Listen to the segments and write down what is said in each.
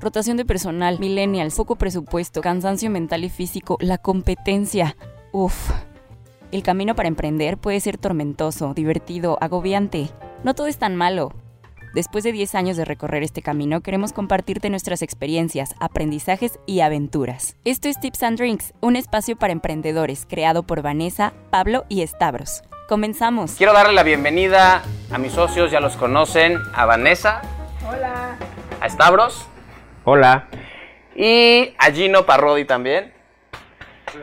rotación de personal, millennials, poco presupuesto, cansancio mental y físico, la competencia. Uf. El camino para emprender puede ser tormentoso, divertido, agobiante. No todo es tan malo. Después de 10 años de recorrer este camino, queremos compartirte nuestras experiencias, aprendizajes y aventuras. Esto es Tips and Drinks, un espacio para emprendedores creado por Vanessa, Pablo y Stavros. Comenzamos. Quiero darle la bienvenida a mis socios, ya los conocen, a Vanessa. Hola. A Stavros. Hola. Y a Gino Parrodi también.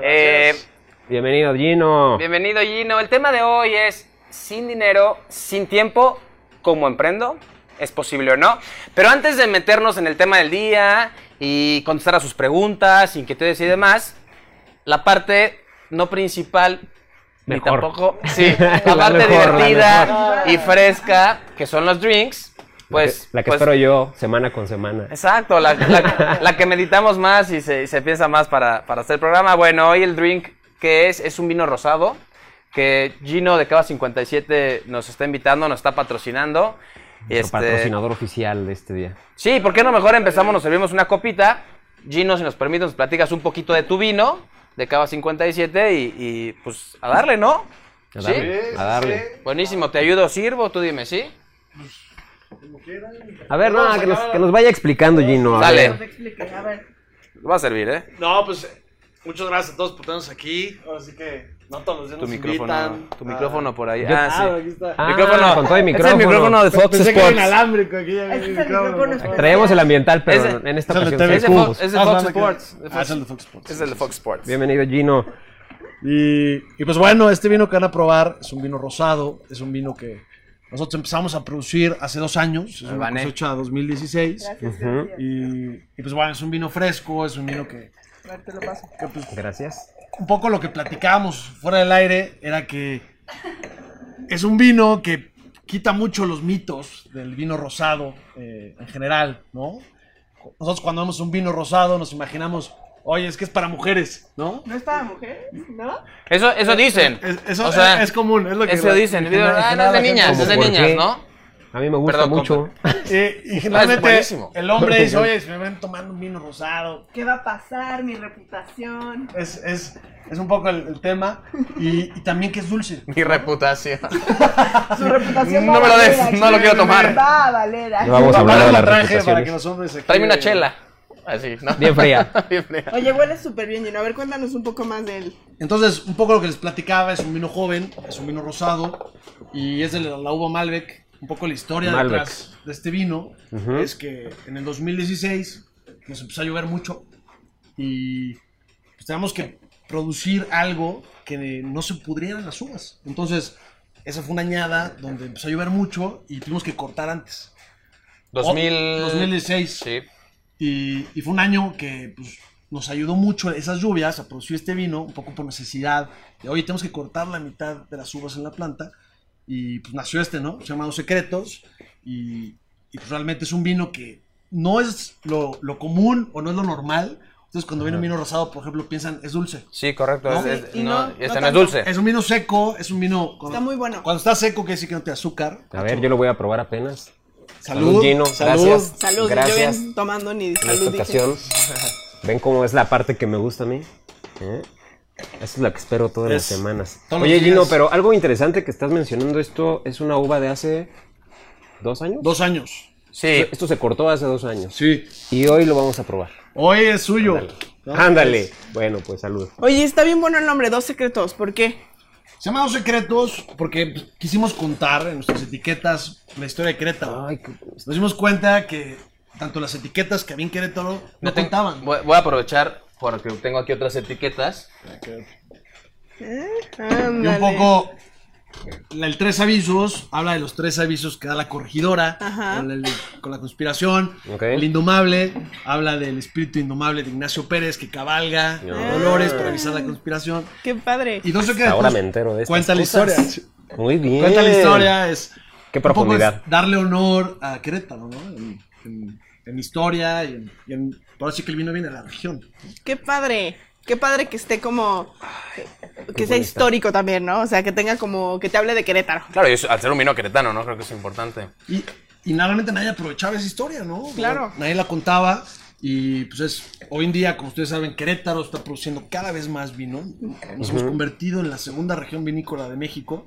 Eh, Bienvenido, Gino. Bienvenido, Gino. El tema de hoy es sin dinero, sin tiempo, ¿cómo emprendo? ¿Es posible o no? Pero antes de meternos en el tema del día y contestar a sus preguntas, inquietudes y demás, la parte no principal ni tampoco, sí, la La parte mejor, la divertida y fresca, que son los drinks, pues... la que pues, espero yo semana con semana. Exacto, la, la- la que meditamos más y se, y se piensa más para, para hacer el programa. Bueno, hoy el drink que es es un vino rosado que Gino de Cava 57 nos está invitando, nos está patrocinando. Nuestro Este, patrocinador oficial de este día. Sí, ¿por qué no mejor empezamos, nos servimos una copita? Gino, si nos permite, nos platicas un poquito de tu vino de Cava 57 y, y, pues a darle, ¿no? A ¿Sí? darle. a darle. Buenísimo, te ayudo, sirvo, tú dime, ¿sí? A ver, no, que nos, que nos vaya explicando, Gino. a Dale. a ver. Va a servir, ¿eh? No, pues muchas gracias a todos por tenernos aquí. Ahora sí que no todos los días Tu nos micrófono, invitan. tu Ah. micrófono por ahí. Yo- ah, sí. aquí está. Ah, micrófono. con todo el Es micrófono. el micrófono de Fox Pensé que era Sports. inalámbrico aquí. ya vi Este el es el micrófono especial. Traemos el ambiental, pero en esta es ocasión. Es de. Fox, es de Ah, Fox es el de- Sports. Ah, Fox- es el de Fox Sports. Es el de Fox Sports. Bienvenido, Gino. Y, y pues bueno, este vino que van a probar es un vino rosado. Es un vino que nosotros empezamos a producir hace dos años. Es una cosecha 2016. Gracias. Y, y pues bueno, es un vino fresco, es un vino que, A ver, te lo paso. que, pues, Gracias. un poco lo que platicábamos fuera del aire era que es un vino que quita mucho los mitos del vino rosado eh, en general, ¿no? Nosotros cuando vemos un vino rosado nos imaginamos, oye, es que es para mujeres, ¿no? ¿No es para mujeres? ¿No? Eso, eso dicen. Es, eso O sea, es común, es lo que Eso dicen. Ah, no es de niñas, es de ¿Cómo por niñas, qué? ¿no? A mí me gusta Perdón, mucho. Eh, y Ah, es generalmente el hombre dice, oye, si me ven tomando un vino rosado, ¿Qué va a pasar? Mi reputación. es, es, es un poco el, el tema. Y, y también que es dulce. Mi reputación. Su reputación No me a lo des, no lo quiero tomar. Va a valer. aquí. No vamos a hablar de la traje para que los hombres aquí- Tráeme una chela. Así, ¿no? Bien fría. Bien fría. Oye, huele súper bien, Gino. A ver, cuéntanos un poco más de él. Entonces, un poco lo que les platicaba, es un vino joven, es un vino rosado, y es de la, uva Malbec. Un poco la historia Malbec. detrás de este vino Ujú. es que en el 2016 nos empezó a llover mucho y pues teníamos que producir algo que no se pudrieran las uvas. Entonces, esa fue una añada donde empezó a llover mucho y tuvimos que cortar antes. 2000... 2016. Sí. Y, y fue un año que pues, nos ayudó mucho esas lluvias a producir este vino, un poco por necesidad. De, Oye, tenemos que cortar la mitad de las uvas en la planta. Y pues nació este, ¿no? Se llama Secretos. Y, y, pues realmente es un vino que no es lo, lo común o no es lo normal. Entonces cuando viene un vino rosado, por ejemplo, piensan, es dulce. Sí, correcto. ¿No? es- es- Y no, no- y este no no es dulce. Es un vino seco, es un vino... Cuando, Está muy bueno. Cuando está seco quiere decir que no te azúcar. A ver, yo lo voy a probar apenas. Salud, Salud, Gino. salud. Gracias. Salud. Gracias. Yo bien tomando ni En esta salud. ocasión. Ven cómo es la parte que me gusta a mí. ¿eh? Esa es la que espero todas las semanas. Oye, Gino, días. pero algo interesante que estás mencionando, esto es una uva de hace dos años. Dos años. Sí. Esto se cortó hace dos años. Sí. Y hoy lo vamos a probar. Hoy es suyo. ¿no? Ándale. Bueno, pues salud. Oye, está bien bueno el nombre, Dos Secretos. ¿Por qué? Se llama Dos Secretos porque quisimos contar en nuestras etiquetas la historia de Querétaro. Ay, qué- Nos dimos cuenta que tanto las etiquetas que había en Querétaro no tengo- contaban. Voy, voy a aprovechar porque tengo aquí otras etiquetas. Y Ándale. un poco el tres avisos habla de los tres avisos que da la corregidora con, el- con la conspiración. El indomable habla del espíritu indomable de Ignacio Pérez que cabalga Ah. a Dolores para avisar la conspiración. Qué padre. Y dos secretos. Ahora me entero de estas Cuenta la historia. Muy bien. Cuenta la historia, es. Qué profundidad. es darle honor a Querétaro, ¿no? En, en- en historia y en, y en- Ahora sí que el vino viene de la región. Qué padre. Qué padre que esté como. Que sea histórico también, ¿no? O sea, que tenga como. Que te hable de Querétaro. Claro, y eso- al ser un vino queretano, ¿no? Creo que es importante. Y, y normalmente nadie aprovechaba esa historia, ¿no? Claro. Nadie la contaba. Y pues es, hoy en día, como ustedes saben, Querétaro está produciendo cada vez más vino. Nos hemos convertido en la segunda región vinícola de México.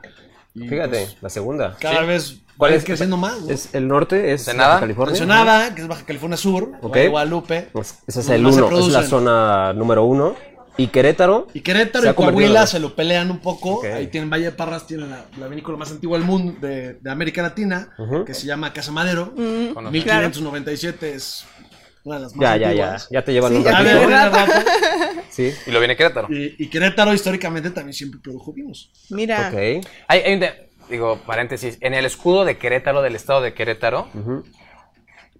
Y, Fíjate, pues, la segunda. cada Sí. vez ¿Cuál es? creciendo más. ¿no? Es el norte, es Ensenada. Baja California. Ensenada, que es Baja California Sur, Ok. Valle de Guadalupe. Pues ese es el uno, es la zona número uno. Y Querétaro, Y Querétaro y Coahuila se lo pelean un poco. Ahí tienen Valle de Parras, tienen la, la vinícola más antigua del mundo, de, de América Latina, que se llama Casa Madero. Conozco. 1597 es una de las más ya, ya, ya, antiguas. ya te llevan Sí, un ya ratito. Sí, Y lo viene Querétaro. Y, y Querétaro históricamente también siempre produjo vinos. Mira. ok. Hay, hay un de- digo, paréntesis, en el escudo de Querétaro, del estado de Querétaro,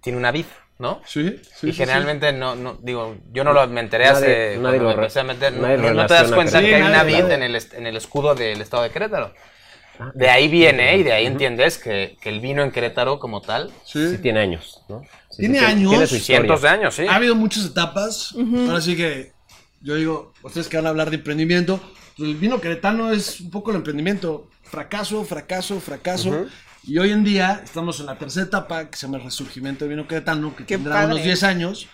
tiene una vid, ¿no? Sí, sí. y generalmente no, no, digo, yo no lo me enteré hace, Nadie- lo me empecé a meter, no, nadie no- no te das cuenta que hay una vid en el, est- en el escudo del estado de Querétaro. De ahí viene, y de ahí entiendes que, que el vino en Querétaro como tal, Sí. Sí tiene años, ¿no? Sí, Tiene sí, años, Tiene cientos de años, sí. Ha habido muchas etapas. Ahora sí que yo digo, ustedes que van a hablar de emprendimiento, pues el vino queretano es un poco el emprendimiento. Fracaso, fracaso, fracaso. Y hoy en día estamos en la tercera etapa que se llama el resurgimiento del vino queretano, que Qué tendrá padre. unos 10 años.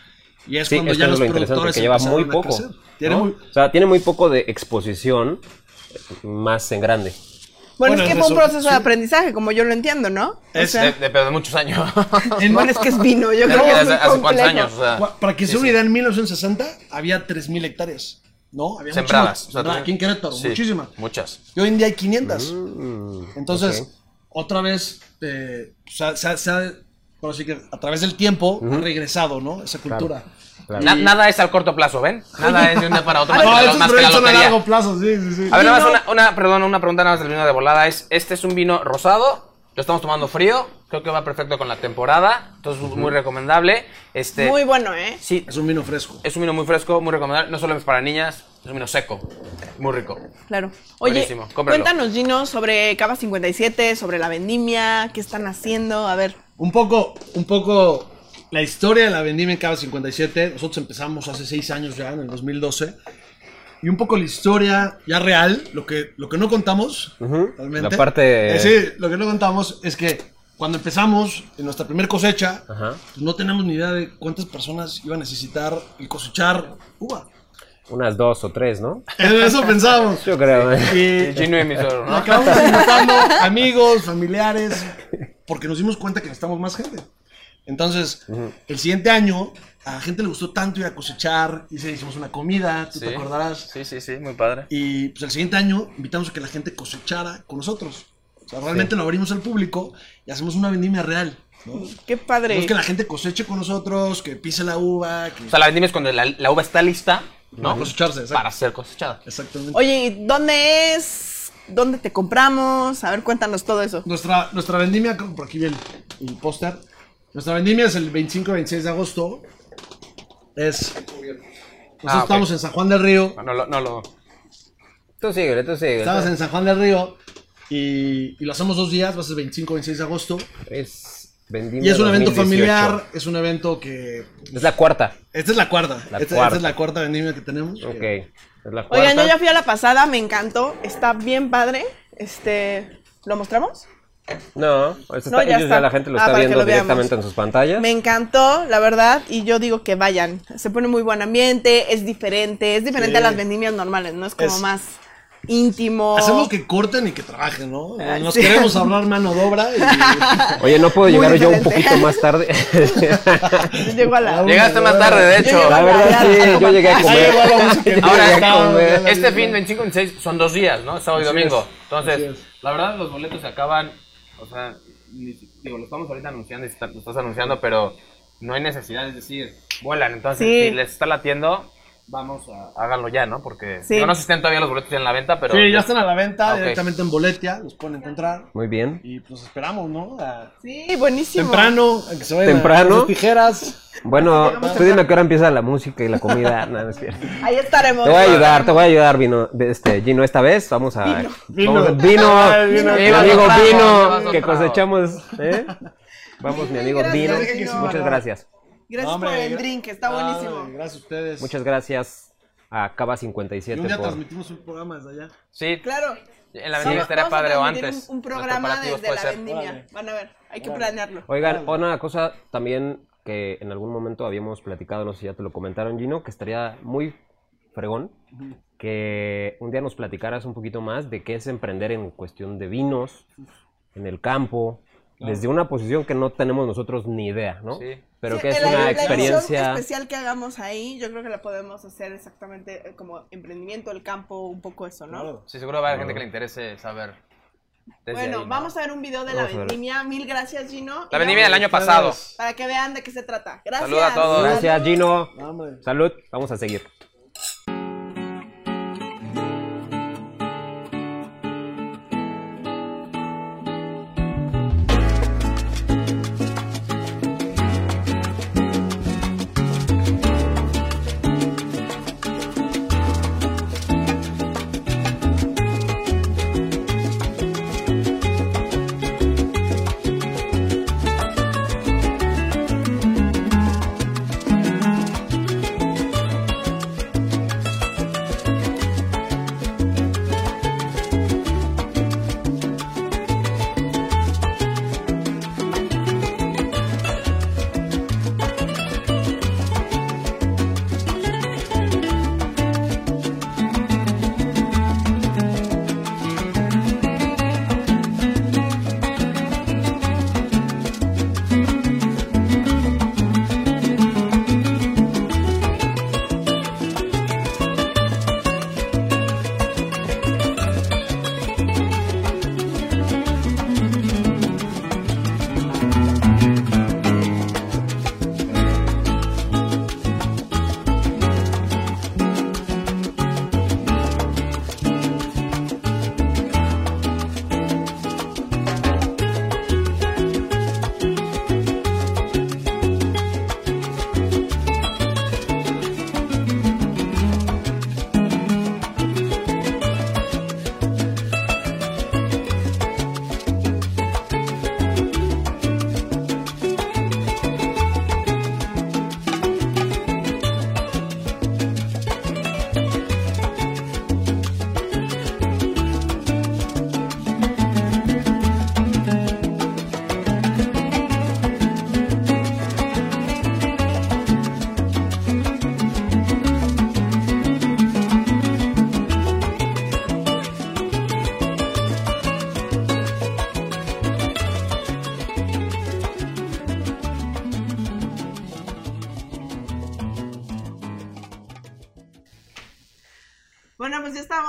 Y es Sí, cuando esto ya es los lo interesante, productores que lleva muy poco. crecer. Tiene ¿no? muy- O sea, tiene muy poco de exposición más en grande. Bueno, Bueno, es que fue un eso, proceso sí. de aprendizaje, como yo lo entiendo, ¿no? O Es sea, de, de- pero de muchos años. en- bueno, es que es vino, yo ¿Hace, creo que es muy hace cuántos años? O sea, Para que se sí, una sí. idea, en 1960 había 3.000 hectáreas. ¿No? Había Sembradas. muchísimas. o sea, Sembradas aquí en Querétaro, sí, muchísimas. Muchas. Y hoy en día hay 500. Mm, Entonces, ok. otra vez, eh, se ha- se ha- se ha- por así que a través del tiempo ha regresado, ¿no? Esa cultura. Claro. Na- nada es al corto plazo, ¿ven? Nada es de un día para otro. No, más, que la- estos más que la proyectos son a largo plazo, sí, sí, sí. A ver, nada más Vino- una, una, perdón, una pregunta nada más del vino de volada. Es, este es un vino rosado, lo estamos tomando frío, creo que va perfecto con la temporada, entonces muy recomendable. Este, Muy bueno, ¿eh? sí, Es un vino fresco. es un vino muy fresco, muy recomendable, no solo es para niñas, es un vino seco, muy rico. Claro. Oye, Buenísimo, cuéntanos, Gino, sobre Cava 57, sobre la vendimia, qué están haciendo, a ver. Un poco, un poco la historia de la vendimia en Cava 57. Nosotros empezamos hace seis años ya, en el 2012. Y un poco la historia ya real, lo que, lo que no contamos, Ujú. realmente. La parte- Eh, sí, lo que no contamos es que cuando empezamos en nuestra primera cosecha, pues no tenemos ni idea de cuántas personas iban a necesitar el cosechar uva. Unas dos o tres, ¿no? En eso pensábamos. Yo creo. Y Gino y emisor, ¿no? acabamos invitando amigos, familiares, porque nos dimos cuenta que necesitamos más gente. Entonces, el siguiente año, a la gente le gustó tanto ir a cosechar, y se hicimos una comida, tú Sí. te acordarás. Sí, sí, sí, muy padre. Y pues el siguiente año invitamos a que la gente cosechara con nosotros. Sea, realmente lo abrimos al público y hacemos una vendimia real. ¿no? Qué padre. Queremos que la gente coseche con nosotros, que pise la uva, que O sea, la vendimia es cuando la, la uva está lista, ¿no? Para cosecharse, exacto. Para ser cosechada. Exactamente. Oye, ¿y ¿dónde es? ¿Dónde te compramos? A ver, cuéntanos todo eso. Nuestra, nuestra vendimia, por aquí viene el póster. Nuestra vendimia es el 25 y 26 de agosto. Es. Nosotros Ah, ok. estamos en San Juan del Río. No, no, lo- no lo... Tú síguele, tú síguele. Estamos en San Juan del Río. Y, y lo hacemos dos días, va a ser 25 y 26 de agosto. Es vendimia Y es un evento 2018. familiar, es un evento que. Es la cuarta. Esta es la cuarta. La esta, es la cuarta vendimia que tenemos. Ok. que- Es la cuarta. Oigan, yo ya fui a la pasada, me encantó, está bien padre. Este, ¿lo mostramos? No, eso No, está- ya ellos está. ya la gente lo Ah, está viendo lo veamos. directamente en sus pantallas. Me encantó, la verdad, y yo digo que vayan. Se pone muy buen ambiente, es diferente, es diferente Sí. a las vendimias normales, ¿no? Es como Es- más íntimo. Hacemos que corten y que trabajen, ¿no? Ay, Nos sí. queremos ahorrar mano de obra. Y... Oye, no puedo Muy llegar yo un poquito más tarde. Yo llego a la... Llegaste más tarde, de hecho. La verdad, sí, yo llegué a comer. A Ahora, comer. la- Este fin, 25 y 26, son dos días, ¿no? Sábado y domingo. es, Entonces, la verdad, los boletos se acaban. O sea, digo, lo estamos ahorita anunciando lo estás anunciando, pero no hay necesidad, es decir, vuelan. Entonces, Sí. si les está latiendo, vamos a háganlo ya, ¿no? Porque Sí. digo, no sé si estén todavía los boletos en la venta, pero. Sí, ya están a la venta Ah, directamente en Boletia, los pueden encontrar. Muy bien. Y pues esperamos, ¿no? A- Sí, buenísimo. Temprano, a que se vayan a- Temprano. sus tijeras. Bueno, tú dime a qué hora empieza la música y la comida. No, no es cierto. Ahí estaremos. Te voy a ayudar, te voy a ayudar, Vino. Este, Gino, esta vez vamos a. Vino. Vino. Vamos a- vino. Ay, vino. Mi Vino amigo Vino, que cosechamos. ¿eh? Vamos, mi amigo. Vino. Muchas gracias. Gracias No, hombre, por el gra- drink, está Ay, buenísimo. gracias a ustedes. Muchas gracias a Cava Y 57 un día por. transmitimos un programa desde allá. Sí, Claro. en la Sí, vendimia estaría padre o antes. Un, programa desde la vendimia. Van a ver, hay que planearlo. Oigan, una cosa también que en algún momento habíamos platicado, no sé si ya te lo comentaron, Gino, que estaría muy fregón que un día nos platicaras un poquito más de qué es emprender en cuestión de vinos, en el campo, desde una posición que no tenemos nosotros ni idea, ¿no? Sí. Pero Sí, que es la- una la experiencia... especial que hagamos ahí, yo creo que la podemos hacer exactamente eh, como emprendimiento del campo, un poco eso, ¿no? Claro. Sí, seguro va a haber gente que le interese saber. desde Bueno, ahí, ¿no? vamos a ver un video de la Vamos a ver. vendimia. Mil gracias, Gino. La vendimia del año pasado. Para que vean de qué se trata. Gracias. Saluda a todos. Gracias, Gino. Salud. Vamos a seguir.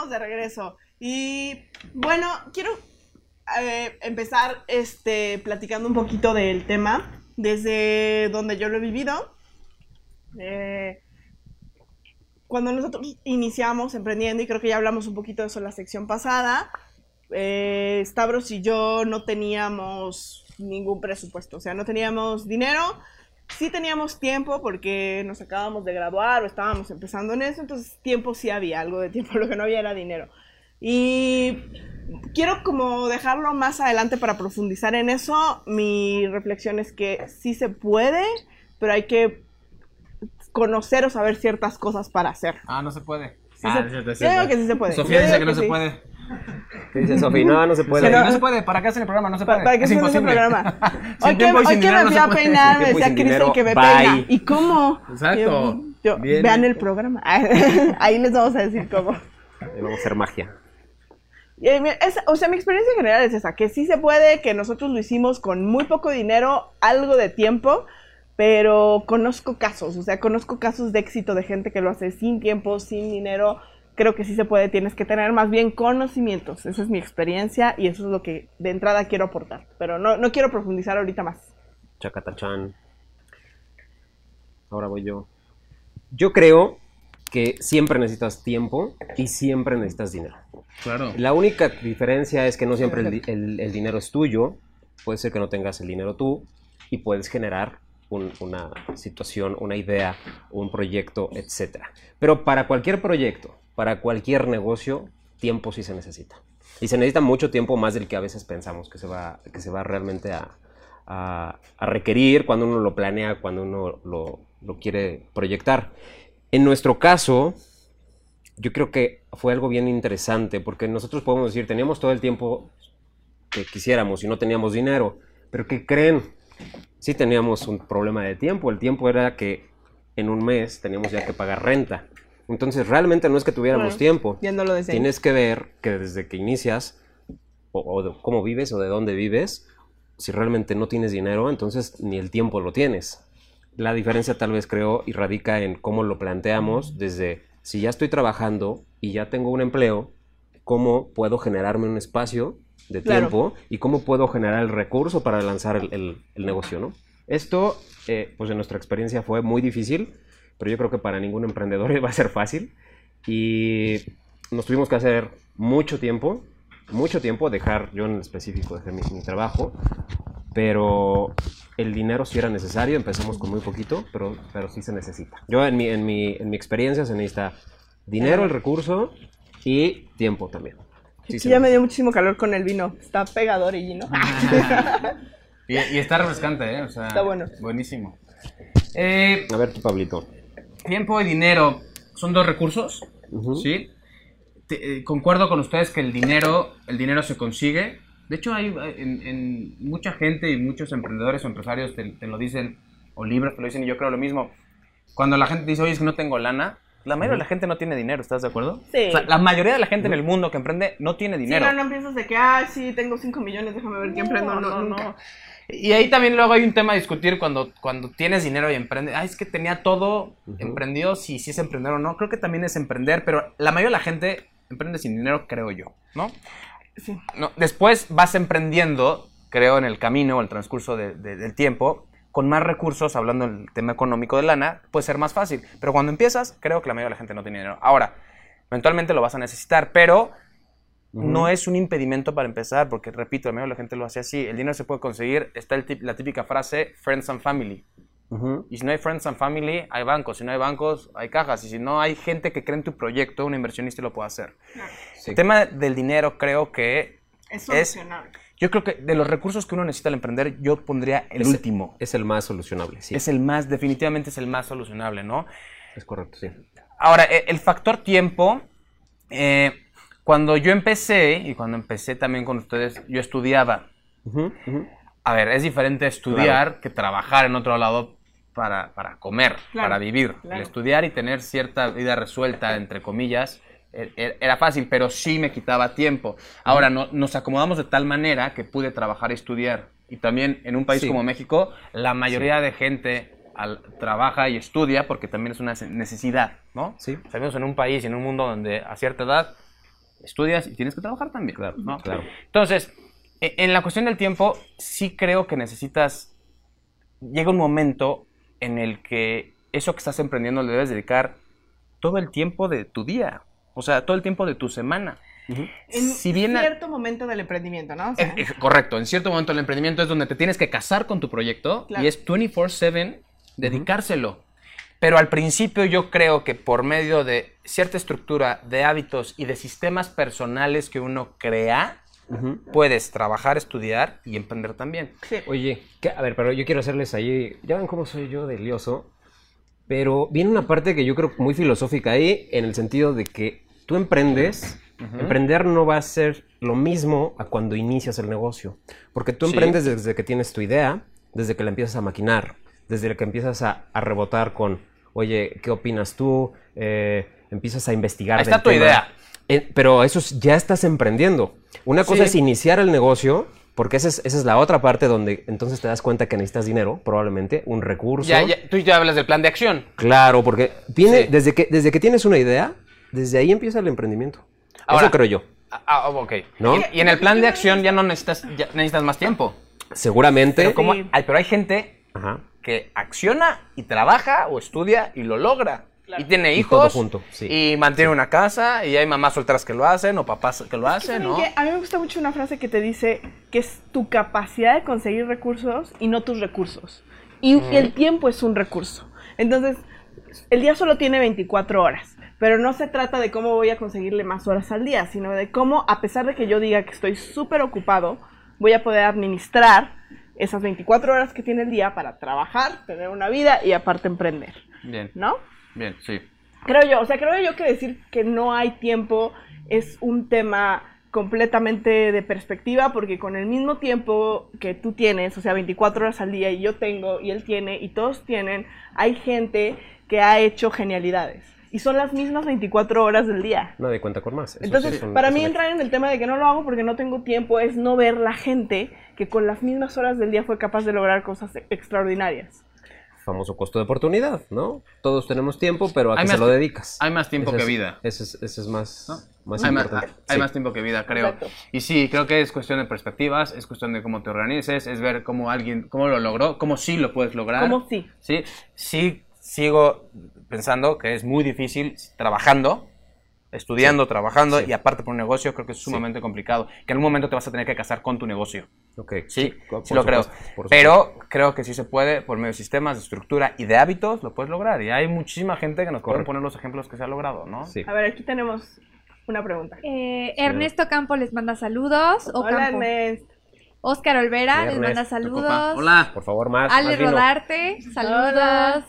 De regreso. Y bueno, quiero eh, empezar este, platicando un poquito del tema desde donde yo lo he vivido. Eh, cuando nosotros iniciamos emprendiendo, y creo que ya hablamos un poquito de eso en la sección pasada, eh, Stavros y yo no teníamos ningún presupuesto, o sea, no teníamos dinero, sí teníamos tiempo porque nos acabamos de graduar o estábamos empezando en eso, entonces tiempo sí había, algo de tiempo, lo que no había era dinero. Y quiero como dejarlo más adelante para profundizar en eso. Mi reflexión es que sí se puede, pero hay que conocer o saber ciertas cosas para hacer. Ah, no se puede. Sí se- yo digo que sí se puede. Sofía dice digo que no se sí. puede. ¿Qué dice Sofi? No, no se puede. Sí, no. No se puede. ¿Para qué hacen el programa? No se puede. ¿Para qué es se hace ese imposible. programa? Hoy que, hoy que me fui a peinar, me decía Cristian que me peina. ¿Y cómo? Exacto. Yo- Bien vean el programa. Ahí les vamos a decir cómo. Ahí Vamos a hacer magia. Eh, es- o sea, mi experiencia en general es esa, que sí se puede, que nosotros lo hicimos con muy poco dinero, algo de tiempo, pero conozco casos, o sea, conozco casos de éxito de gente que lo hace sin tiempo, sin dinero. Creo que sí se puede, tienes que tener más bien conocimientos. Esa es mi experiencia y eso es lo que de entrada quiero aportar. Pero no, no quiero profundizar ahorita más. Chacatachan. Ahora voy yo. Yo creo que siempre necesitas tiempo y siempre necesitas dinero. Claro. La única diferencia es que no siempre el, el- el dinero es tuyo. Puede ser que no tengas el dinero tú y puedes generar un- una situación, una idea, un proyecto, etc. Pero para cualquier proyecto, para cualquier negocio, tiempo sí se necesita. Y se necesita mucho tiempo más del que a veces pensamos que se va, que se va realmente a, requerir cuando uno lo planea, cuando uno lo, lo quiere proyectar. En nuestro caso, yo creo que fue algo bien interesante porque nosotros podemos decir, teníamos todo el tiempo que quisiéramos y no teníamos dinero, pero ¿qué creen? sí teníamos un problema de tiempo. El tiempo era que en un mes teníamos ya que pagar renta. Entonces, realmente no es que tuviéramos tiempo. Tienes que ver que desde que inicias, o, o de cómo vives o de dónde vives, si realmente no tienes dinero, entonces ni el tiempo lo tienes. La diferencia tal vez creo y radica en cómo lo planteamos desde si ya estoy trabajando y ya tengo un empleo, cómo puedo generarme un espacio de Claro. tiempo y cómo puedo generar el recurso para lanzar el, el- el negocio, ¿no? Esto, eh, pues en nuestra experiencia fue muy difícil, pero yo creo que para ningún emprendedor va a ser fácil. Y nos tuvimos que hacer mucho tiempo, mucho tiempo, dejar, yo en específico dejé mi, mi trabajo, pero el dinero sí era necesario, empezamos con muy poquito, pero, pero sí se necesita. Yo en mi, en, mi, en mi experiencia se necesita dinero, el recurso y tiempo también. Sí ya me dio muchísimo calor con el vino. Está pegador y ¿no? Y, y está refrescante, ¿eh? O sea, Está bueno. Buenísimo. Eh, A ver tú, Pablito. Tiempo y dinero son dos recursos, Ujú. ¿sí? Te- eh, concuerdo con ustedes que el dinero, el dinero se consigue. De hecho, hay en, en mucha gente y muchos emprendedores o empresarios te, te lo dicen, o libros te lo dicen, y yo creo lo mismo. Cuando la gente dice, oye, es que no tengo lana, la mayoría de la gente no tiene dinero, ¿estás de acuerdo? Sí. O sea, la mayoría de la gente en el mundo que emprende no tiene Sí, dinero. no, no empiezas de que, ah, sí, tengo 5 millones, déjame ver qué emprendo. No, nunca. Y ahí también luego hay un tema a discutir cuando, cuando tienes dinero y emprendes. Ay, es que tenía todo, emprendió, si, si es emprender o no. Creo que también es emprender, pero la mayoría de la gente emprende sin dinero, creo yo, ¿no? Sí. No, después vas emprendiendo, creo, en el camino o el transcurso de- de- del tiempo, con más recursos, hablando del tema económico de lana, puede ser más fácil. Pero cuando empiezas, creo que la mayoría de la gente no tiene dinero. Ahora, eventualmente lo vas a necesitar, pero no es un impedimento para empezar, porque repito, mayoría de la gente lo hace así. El dinero se puede conseguir, está el la típica frase, friends and family. Y si no hay friends and family, hay bancos. Si no hay bancos, hay cajas. Y si no hay gente que cree en tu proyecto, un inversionista lo puede hacer. Sí. El tema del dinero creo que Es Es- solucionable. yo creo que de los recursos que uno necesita al emprender, yo pondría el Es- último. Es el más solucionable, sí. Es el más, definitivamente es el más solucionable, ¿no? Es correcto, sí. Ahora, e- el factor tiempo, eh, cuando yo empecé, y cuando empecé también con ustedes, yo estudiaba. A ver, es diferente estudiar que trabajar en otro lado para, para comer, Claro, para vivir. claro. El estudiar y tener cierta vida resuelta, entre comillas, e- e- era fácil, pero sí me quitaba tiempo. Ahora, no, nos acomodamos de tal manera que pude trabajar y estudiar. Y también en un país Sí. como México, la mayoría de gente al- trabaja y estudia porque también es una necesidad, ¿no? Sí. Sabemos en un país y en un mundo donde a cierta edad estudias y tienes que trabajar también. Claro, ¿no? claro. Entonces, e- en la cuestión del tiempo, sí creo que necesitas. Llega un momento en el que eso que estás emprendiendo le debes dedicar todo el tiempo de tu día. O sea, todo el tiempo de tu semana. En Si bien- cierto momento del emprendimiento, ¿no? O sea, Eh, eh, correcto, en cierto momento el emprendimiento es donde te tienes que casar con tu proyecto Claro. y es 24/7 dedicárselo. Pero al principio yo creo que por medio de cierta estructura de hábitos y de sistemas personales que uno crea, puedes trabajar, estudiar y emprender también. sí. Oye, a ver, pero yo quiero hacerles ahí. Ya ven cómo soy yo de lioso. Pero viene una parte que yo creo muy filosófica ahí, en el sentido de que tú emprendes. Emprender no va a ser lo mismo a cuando inicias el negocio. Porque tú Sí. emprendes desde que tienes tu idea, desde que la empiezas a maquinar, desde que empiezas a, a rebotar con, oye, ¿qué opinas tú? Eh, empiezas a investigar. Ahí está tu tema. idea. Eh, pero eso es- ya estás emprendiendo. Una cosa Sí. es iniciar el negocio, porque esa es, esa es la otra parte donde entonces te das cuenta que necesitas dinero, probablemente, un recurso. Ya, ya, tú ya hablas del plan de acción. Claro, porque viene, Sí. desde, que, desde que tienes una idea, desde ahí empieza el emprendimiento. Ahora- eso creo yo. Ah, ah, ok. ¿No? Y, y en el plan de acción ya no necesitas, ya necesitas más tiempo. Seguramente. Pero, como, Sí. pero hay gente Ajá. Que acciona y trabaja o estudia y lo logra. Y tiene Y hijos. todo junto, sí. Y mantiene una casa. Y hay mamás solteras que lo hacen o papás que lo hacen, ¿Saben ¿no? A mí me gusta mucho una frase que te dice que es tu capacidad de conseguir recursos y no tus recursos. Y el tiempo es un recurso. Entonces, el día solo tiene 24 horas. Pero no se trata de cómo voy a conseguirle más horas al día, sino de cómo, a pesar de que yo diga que estoy súper ocupado, voy a poder administrar esas 24 horas que tiene el día para trabajar, tener una vida y aparte emprender. Bien, ¿No? bien, sí. Creo yo, o sea, creo yo que decir que no hay tiempo es un tema completamente de perspectiva porque con el mismo tiempo que tú tienes, o sea, 24 horas al día y yo tengo y él tiene y todos tienen, hay gente que ha hecho genialidades. Y son las mismas 24 horas del día. Nadie cuenta con más. Eso Entonces, sí un- para mí entrar en el tema de que no lo hago porque no tengo tiempo es no ver la gente que con las mismas horas del día fue capaz de lograr cosas extraordinarias. famoso costo de oportunidad, ¿no? Todos tenemos tiempo, pero ¿a Hay qué se más lo dedicas? hay más tiempo Ese que es- vida. Ese es, ese es más, ¿no? más hay, más, importante. hay Sí. más tiempo que vida, creo. Exacto. Y sí, creo que es cuestión de perspectivas, es cuestión de cómo te organices, es ver cómo alguien, cómo lo logró, cómo sí lo puedes lograr. ¿Cómo sí? Sí, sí, sigo pensando que es muy difícil trabajando, estudiando, trabajando y aparte por un negocio, creo que es sumamente complicado. Que en algún momento te vas a tener que casar con tu negocio. Ok, Sí, por sí lo creo. supuesto, Pero creo que sí se puede por medio de sistemas, de estructura y de hábitos, lo puedes lograr. Y hay muchísima gente que nos puede poner los ejemplos que se ha logrado, ¿no? Sí. A ver, aquí tenemos una pregunta. Eh, Ernesto Campo les manda saludos. Hola, Campo. Ernest. Oscar Olvera les Ernesto, manda saludos. Hola. Por favor, más. Ale más. Rodarte, saludos.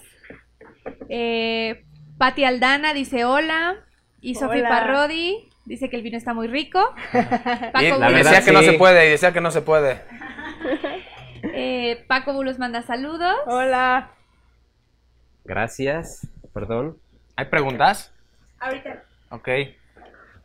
Eh, Pati Aldana dice hola. Y Sofía Hola. Parrodi dice que el vino está muy rico. Y Paco, La decía que no se puede, y decía que no se puede. eh, Paco Bulos manda saludos. Hola. Gracias. Perdón. ¿Hay preguntas? Ahorita. Ok.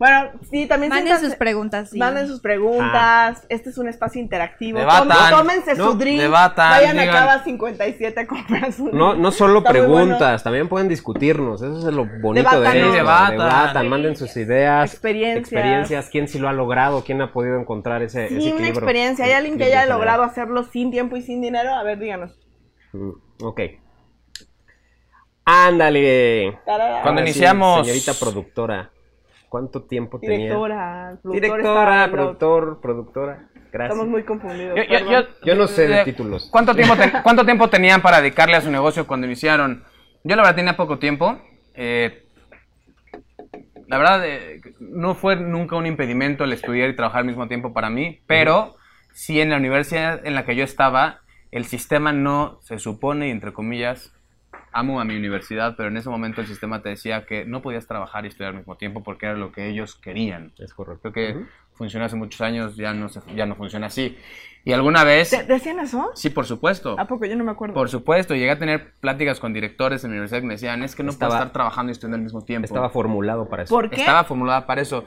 Bueno, sí, también Manden sus preguntas. sí. Manden sus preguntas. Este es un espacio interactivo. Debatan. Tómense No, su drink. debatan, Vayan a digan- Cava 57 a comprar su No, no solo Está preguntas, bueno. también pueden discutirnos. Eso es lo bonito Debatan, de. Sí, debatan. Debatan, manden sus ideas, Experiencias. experiencias, quién sí lo ha logrado, quién ha podido encontrar ese, ese Sin equilibrio. experiencia. ¿Hay alguien que haya logrado hacerlo sin tiempo y sin dinero? A ver, díganos. Mm, Ok. Ándale. Cuando Ahora sí, iniciamos- señorita productora, ¿cuánto tiempo tenía? Directora. productor Directora, productor, productora. Gracias. Estamos muy confundidos. Yo, yo- perdón. yo- Yo no sé de eh, títulos. ¿Cuánto tiempo, ten- ¿Cuánto tiempo tenían para dedicarle a su negocio cuando iniciaron? Yo la verdad tenía poco tiempo. Eh, la verdad, eh, no fue nunca un impedimento el estudiar y trabajar al mismo tiempo para mí, pero sí en la universidad en la que yo estaba, el sistema no se supone, y entre comillas, amo a mi universidad, pero en ese momento el sistema te decía que no podías trabajar y estudiar al mismo tiempo porque era lo que ellos querían. Es correcto. Creo que Ujú. funcionó hace muchos años, ya no, se- ya no funciona así. Y alguna vez... ¿De- ¿Decían eso? Sí, por supuesto. ¿A poco? Yo no me acuerdo. Por supuesto, llegué a tener pláticas con directores en la universidad que me decían, es que no Estaba- puedo estar trabajando y estudiando al mismo tiempo. Estaba formulado para eso. ¿Por qué? Estaba formulada para eso.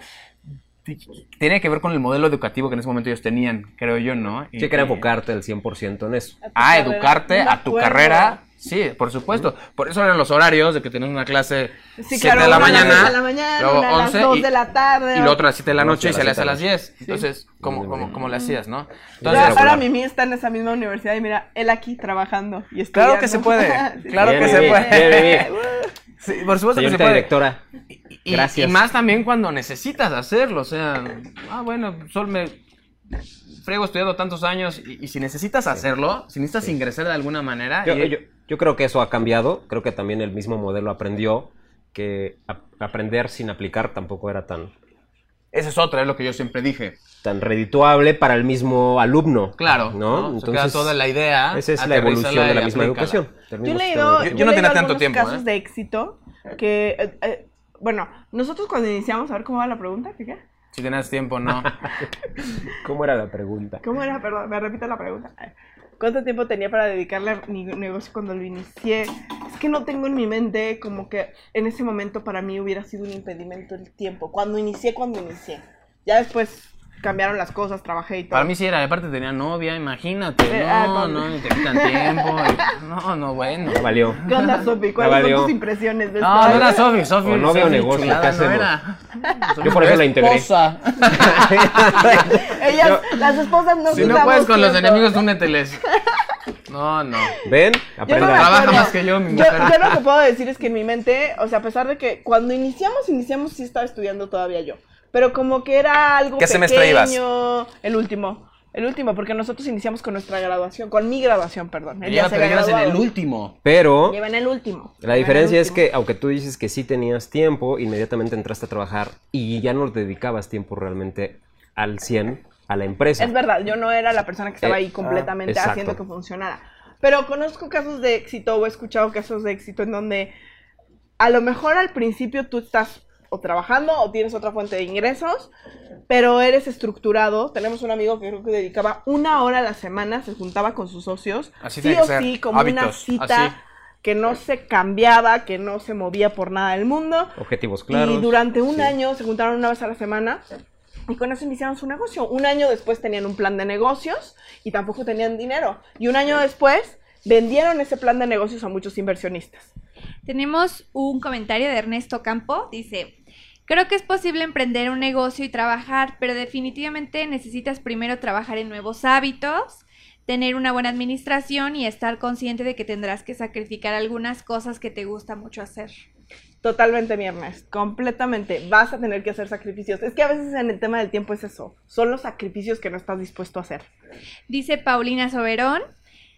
Tiene que ver con el modelo educativo que en ese momento ellos tenían, creo yo, ¿no? Y- Sí, que era enfocarte al 100% en eso. A tu a carrera. educarte, a tu carrera. Sí, por supuesto. Por eso eran los horarios de que tenías una clase Sí, 7 claro, de la una a las mañana, seis de la mañana, luego una a las 11 dos y, de la tarde. y la otra a las 7 de la noche y las salías siete a las 10. Entonces, ¿cómo, cómo, cómo le hacías, no? Entonces, ahora regular. Mimi está en esa misma universidad y mira, él aquí trabajando y Claro estudiando. que se puede, claro Bien, que se puede. bien, bien. Sí, por supuesto que se puede. directora, Y, Gracias. y más también cuando necesitas hacerlo, o sea, ah, bueno, solo me frego estudiando tantos años y, y si necesitas hacerlo, si necesitas ingresar de alguna manera, yo, y- yo- yo creo que eso ha cambiado. Creo que también el mismo modelo aprendió que ap- aprender sin aplicar tampoco era tan, esa es otra, es lo que yo siempre dije. tan redituable para el mismo alumno. Claro, ¿no? ¿no? Se queda toda la idea, Esa es la evolución de la misma aplícala. educación. Yo leído, Yo- no tenía tanto tiempo, casos ¿eh? de éxito que, eh, eh, bueno, nosotros cuando iniciamos, a ver cómo va la pregunta, ¿qué qué? Si tienes tiempo, no. ¿Cómo era la pregunta? ¿Cómo era? Perdón, me repito la pregunta. ¿Cuánto tiempo tenía para dedicarle a mi negocio cuando lo inicié? Es que no tengo en mi mente como que en ese momento para mí hubiera sido un impedimento el tiempo. Cuando inicié, cuando inicié. Ya después cambiaron las cosas, trabajé y todo. Para mí sí era, aparte tenía novia, imagínate, Eh, ah, no, no. no, y te quitan tiempo, y- no, no, bueno. Ya valió. ¿Qué onda, Sofi? ¿Cuáles son tus impresiones de No, esto? no era Sofi, Sofi. O novio o negocio, chulada ¿qué no hacemos? era. Yo por eso la integré. Esposa. Ellas, las esposas no Si no puedes con los tiempo. enemigos, úneteles. No, no. ¿Ven? Yo no Aprenda. me Trabaja más que yo, mi yo, mujer. yo lo que puedo decir es que en mi mente, o sea, a pesar de que cuando iniciamos, iniciamos, sí estaba estudiando todavía yo. Pero como que era algo ¿Qué pequeño. semestre ibas? El último. El último, porque nosotros iniciamos con nuestra graduación, con mi graduación, perdón. Él ya Ya, se pero llevas en el último. Pero Lleva en el último. la diferencia es que, aunque tú dices que sí tenías tiempo, inmediatamente entraste a trabajar y ya no dedicabas tiempo realmente al 100 a la empresa. Es verdad, yo no era la persona que estaba Eh, ahí completamente exacto. haciendo que funcionara. Pero conozco casos de éxito o he escuchado casos de éxito en donde a lo mejor al principio tú estás o trabajando o tienes otra fuente de ingresos, pero eres estructurado. Tenemos un amigo que creo que dedicaba una hora a la semana, se juntaba con sus socios, Así sí o sí, como una cita así. que no se cambiaba, que no se movía por nada del mundo. Objetivos claros. Y durante un sí. año se juntaron una vez a la semana y con eso iniciaron su negocio. Un año después tenían un plan de negocios y tampoco tenían dinero. Y un año después vendieron ese plan de negocios a muchos inversionistas. Tenemos un comentario de Ernesto Campo. Dice, creo que es posible emprender un negocio y trabajar, pero definitivamente necesitas primero trabajar en nuevos hábitos, tener una buena administración y estar consciente de que tendrás que sacrificar algunas cosas que te gusta mucho hacer. Totalmente, mi Ernest. Completamente. Vas a tener que hacer sacrificios. Es que a veces en el tema del tiempo es eso. Son los sacrificios que no estás dispuesto a hacer. Dice Paulina Soberón,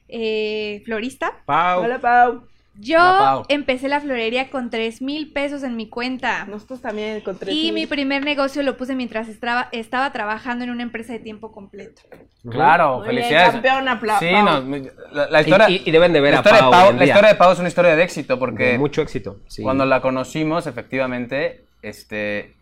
eh, florista. Pau. Hola, Pau. Yo empecé la florería con 3 mil pesos en mi cuenta. Nosotros también con tres Y mil. mi primer negocio lo puse mientras estaba, estaba trabajando en una empresa de tiempo completo. Claro, Muy bien, felicidades. campeona, Sí, no, la, la historia, Y, y- y deben de ver la a historia Pau. de Pau, la historia de Pau es una historia de éxito De porque mucho éxito. sí. cuando la conocimos, efectivamente, este,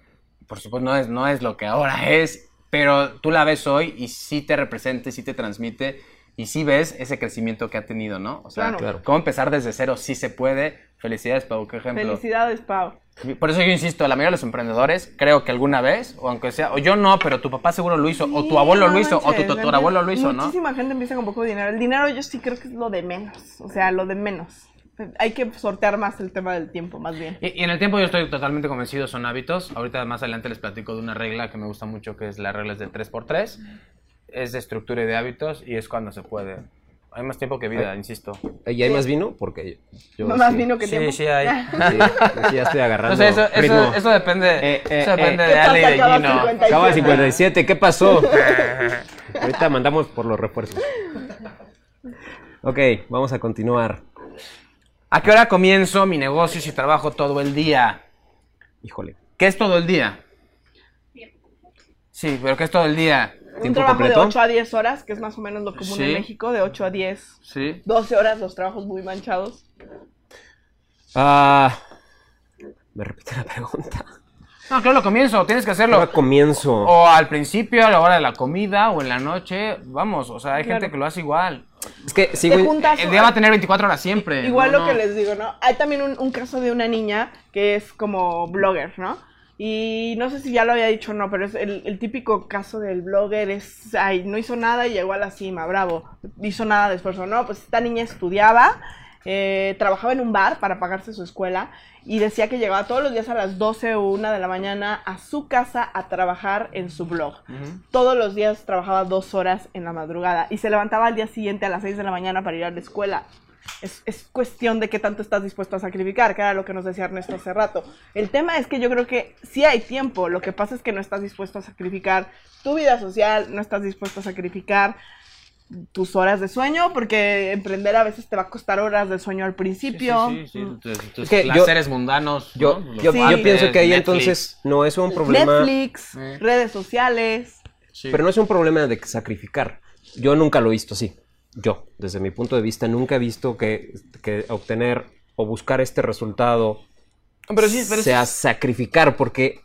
por supuesto no es, no es lo que ahora es, pero tú la ves hoy y sí te representa, y sí te transmite y sí ves ese crecimiento que ha tenido, ¿no? O sea, Claro. Claro. cómo empezar desde cero sí se puede. Felicidades, Pau, qué ejemplo. Felicidades, Pau. Por eso yo insisto, la mayoría de los emprendedores, creo que alguna vez, o aunque sea, o yo no, pero tu papá seguro lo hizo, o tu Sí, abuelo no lo hizo, o tu tatarabuelo lo hizo, ¿no? Muchísima gente empieza con poco dinero. El dinero yo sí creo que es lo de menos. O sea, lo de menos. Hay que sortear más el tema del tiempo, más bien. Y, y en el tiempo yo estoy totalmente convencido, son hábitos. Ahorita más adelante les platico de una regla que me gusta mucho, que es la regla es de 3x3. Es de estructura y de hábitos y es cuando se puede. Hay más tiempo que vida, insisto. ¿Y hay más vino? Porque yo. No más sí. vino que Sí, tiempo. sí hay. Sí, ya estoy agarrando. No sé, eso, ritmo. eso, eso depende, Eh, eh, eso depende eh. de ¿Qué Ale y de Gino. 50. Acaba 57, ¿qué pasó? Ahorita mandamos por los refuerzos. Ok, vamos a continuar. ¿A qué hora comienzo mi negocio si trabajo todo el día? Híjole. ¿Qué es todo el día? Sí, pero ¿qué es todo el día? Un ¿Tiempo trabajo completo? de 8 a 10 horas, que es más o menos lo común Sí. en México, de 8 a 10. Sí. 12 horas, los trabajos muy manchados. Ah, me repite la pregunta. No, claro, comienzo, tienes que hacerlo. Ahora comienzo. O al principio, a la hora de la comida, o en la noche, vamos, o sea, hay gente que lo hace igual. Es que in- juntas. El día va a tener 24 horas siempre. Igual no, lo que les digo, ¿no? Hay también un, un caso de una niña que es como blogger, ¿no? Y no sé si ya lo había dicho o no, pero es el, el típico caso del blogger es, ay, no hizo nada y llegó a la cima, bravo. Hizo nada de esfuerzo, no, pues esta niña estudiaba, eh, trabajaba en un bar para pagarse su escuela y decía que llegaba todos los días a las 12 o 1 de la mañana a su casa a trabajar en su blog. Todos los días trabajaba dos horas en la madrugada y se levantaba al día siguiente a las 6 de la mañana para ir a la escuela. Es, es cuestión de qué tanto estás dispuesto a sacrificar, que era lo que nos decía Ernesto hace rato. El tema es que yo creo que sí hay tiempo, lo que pasa es que no estás dispuesto a sacrificar tu vida social, no estás dispuesto a sacrificar tus horas de sueño, porque emprender a veces te va a costar horas de sueño al principio. sí, sí, sí, tus- tus Es que yo- mundanos. Yo, yo, yo pienso que ahí Netflix. entonces no es un problema. Netflix, Sí. redes sociales. Sí. Pero no es un problema de sacrificar. Yo nunca lo he visto así. Yo, desde mi punto de vista, nunca he visto que, que obtener o buscar este resultado Pero sí, pero sí- sea sacrificar, porque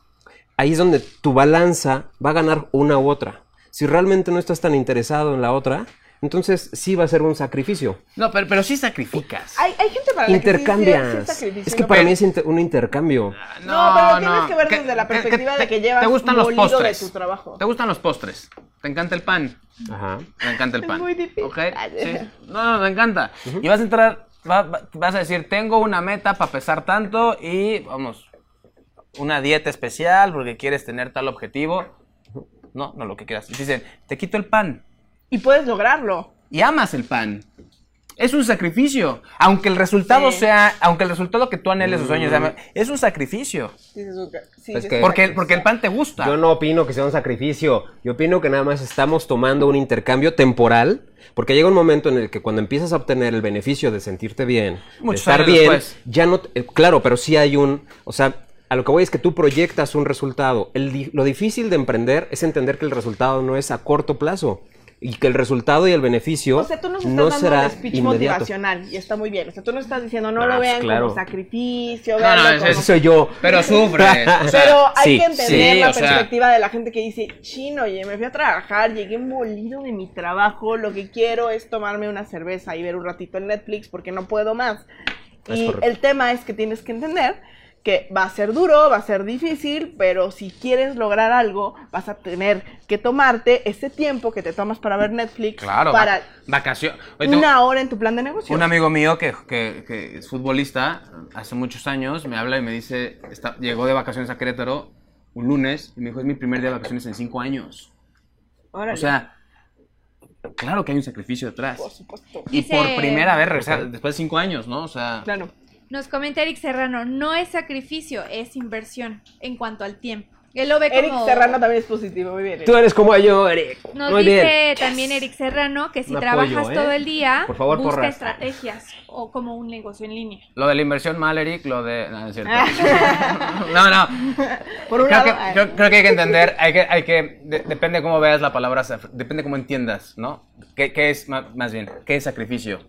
ahí es donde tu balanza va a ganar una u otra. Si realmente no estás tan interesado en la otra, entonces sí va a ser un sacrificio. No, pero, pero sí sacrificas. Hay, hay gente para la que sí- sí es- Intercambias. sí es es que ¿no? para Pero- mí es inter- un intercambio. No, pero lo tienes que ver desde la que- perspectiva de que llevas te gustan los molido de postres. tu trabajo. Te gustan los postres. Te encanta el pan. Ajá. Me encanta el Es pan. muy difícil. ¿Ok? Sí. No, no, me encanta. Y vas a entrar, va- va- vas a decir, tengo una meta para pesar tanto y, vamos, una dieta especial porque quieres tener tal objetivo. No, no lo que quieras. Y dicen, te quito el pan. Y puedes lograrlo. Y amas el pan. Es un sacrificio. Aunque el resultado Sí. sea, aunque el resultado que tú anheles o sueños, es un sacrificio. Sí, Es que-. Porque, porque el pan te gusta. Yo no opino que sea un sacrificio. Yo opino que nada más estamos tomando un intercambio temporal. Porque llega un momento en el que cuando empiezas a obtener el beneficio de sentirte bien, de Muchos estar años bien, después. ya no. eh, claro, pero sí hay un. O sea, a lo que voy es que tú proyectas un resultado. El lo difícil de emprender es entender que el resultado no es a corto plazo. Y que el resultado y el beneficio O sea, tú nos estás no dando será el speech inmediato. motivacional y está muy bien. O sea, tú nos estás diciendo no Ah, lo pues vean claro. como sacrificio, No, no, como- Ese soy yo. Pero sufre. o sea, Pero hay sí, que entender sí, la sea- perspectiva de la gente que dice, chino, oye, me fui a trabajar, llegué molido de mi trabajo, lo que quiero es tomarme una cerveza y ver un ratito en Netflix porque no puedo más. Es y correcto. el tema es que tienes que entender que va a ser duro, va a ser difícil, pero si quieres lograr algo, vas a tener que tomarte ese tiempo que te tomas para ver Netflix claro, para vacaciones. una hora en tu plan de negocio. Un amigo mío que, que- que es futbolista, hace muchos años, me habla y me dice, está- llegó de vacaciones a Querétaro un lunes y me dijo, es mi primer día de vacaciones en cinco años. Órale, O sea, claro que hay un sacrificio detrás. por supuesto. Y Dice- por primera vez regresar después de cinco años, ¿no? O sea, Claro. Nos comenta Eric Serrano, no es sacrificio, es inversión en cuanto al tiempo. Él lo ve Eric como... Serrano también es positivo, muy bien. Eric. Tú eres como yo, Eric. Nos Muy dice bien. también Eric Serrano que si Un trabajas apoyo, ¿eh? todo el día, Por favor, busca porras. estrategias o como un negocio en línea. lo de la inversión mal, Eric, lo de... No, no es cierto. no, no. Por un creo, lado, que, creo- creo que hay que entender, hay que, hay que, de- depende cómo veas la palabra, depende cómo entiendas, ¿no? ¿Qué, qué es, más bien, qué es sacrificio?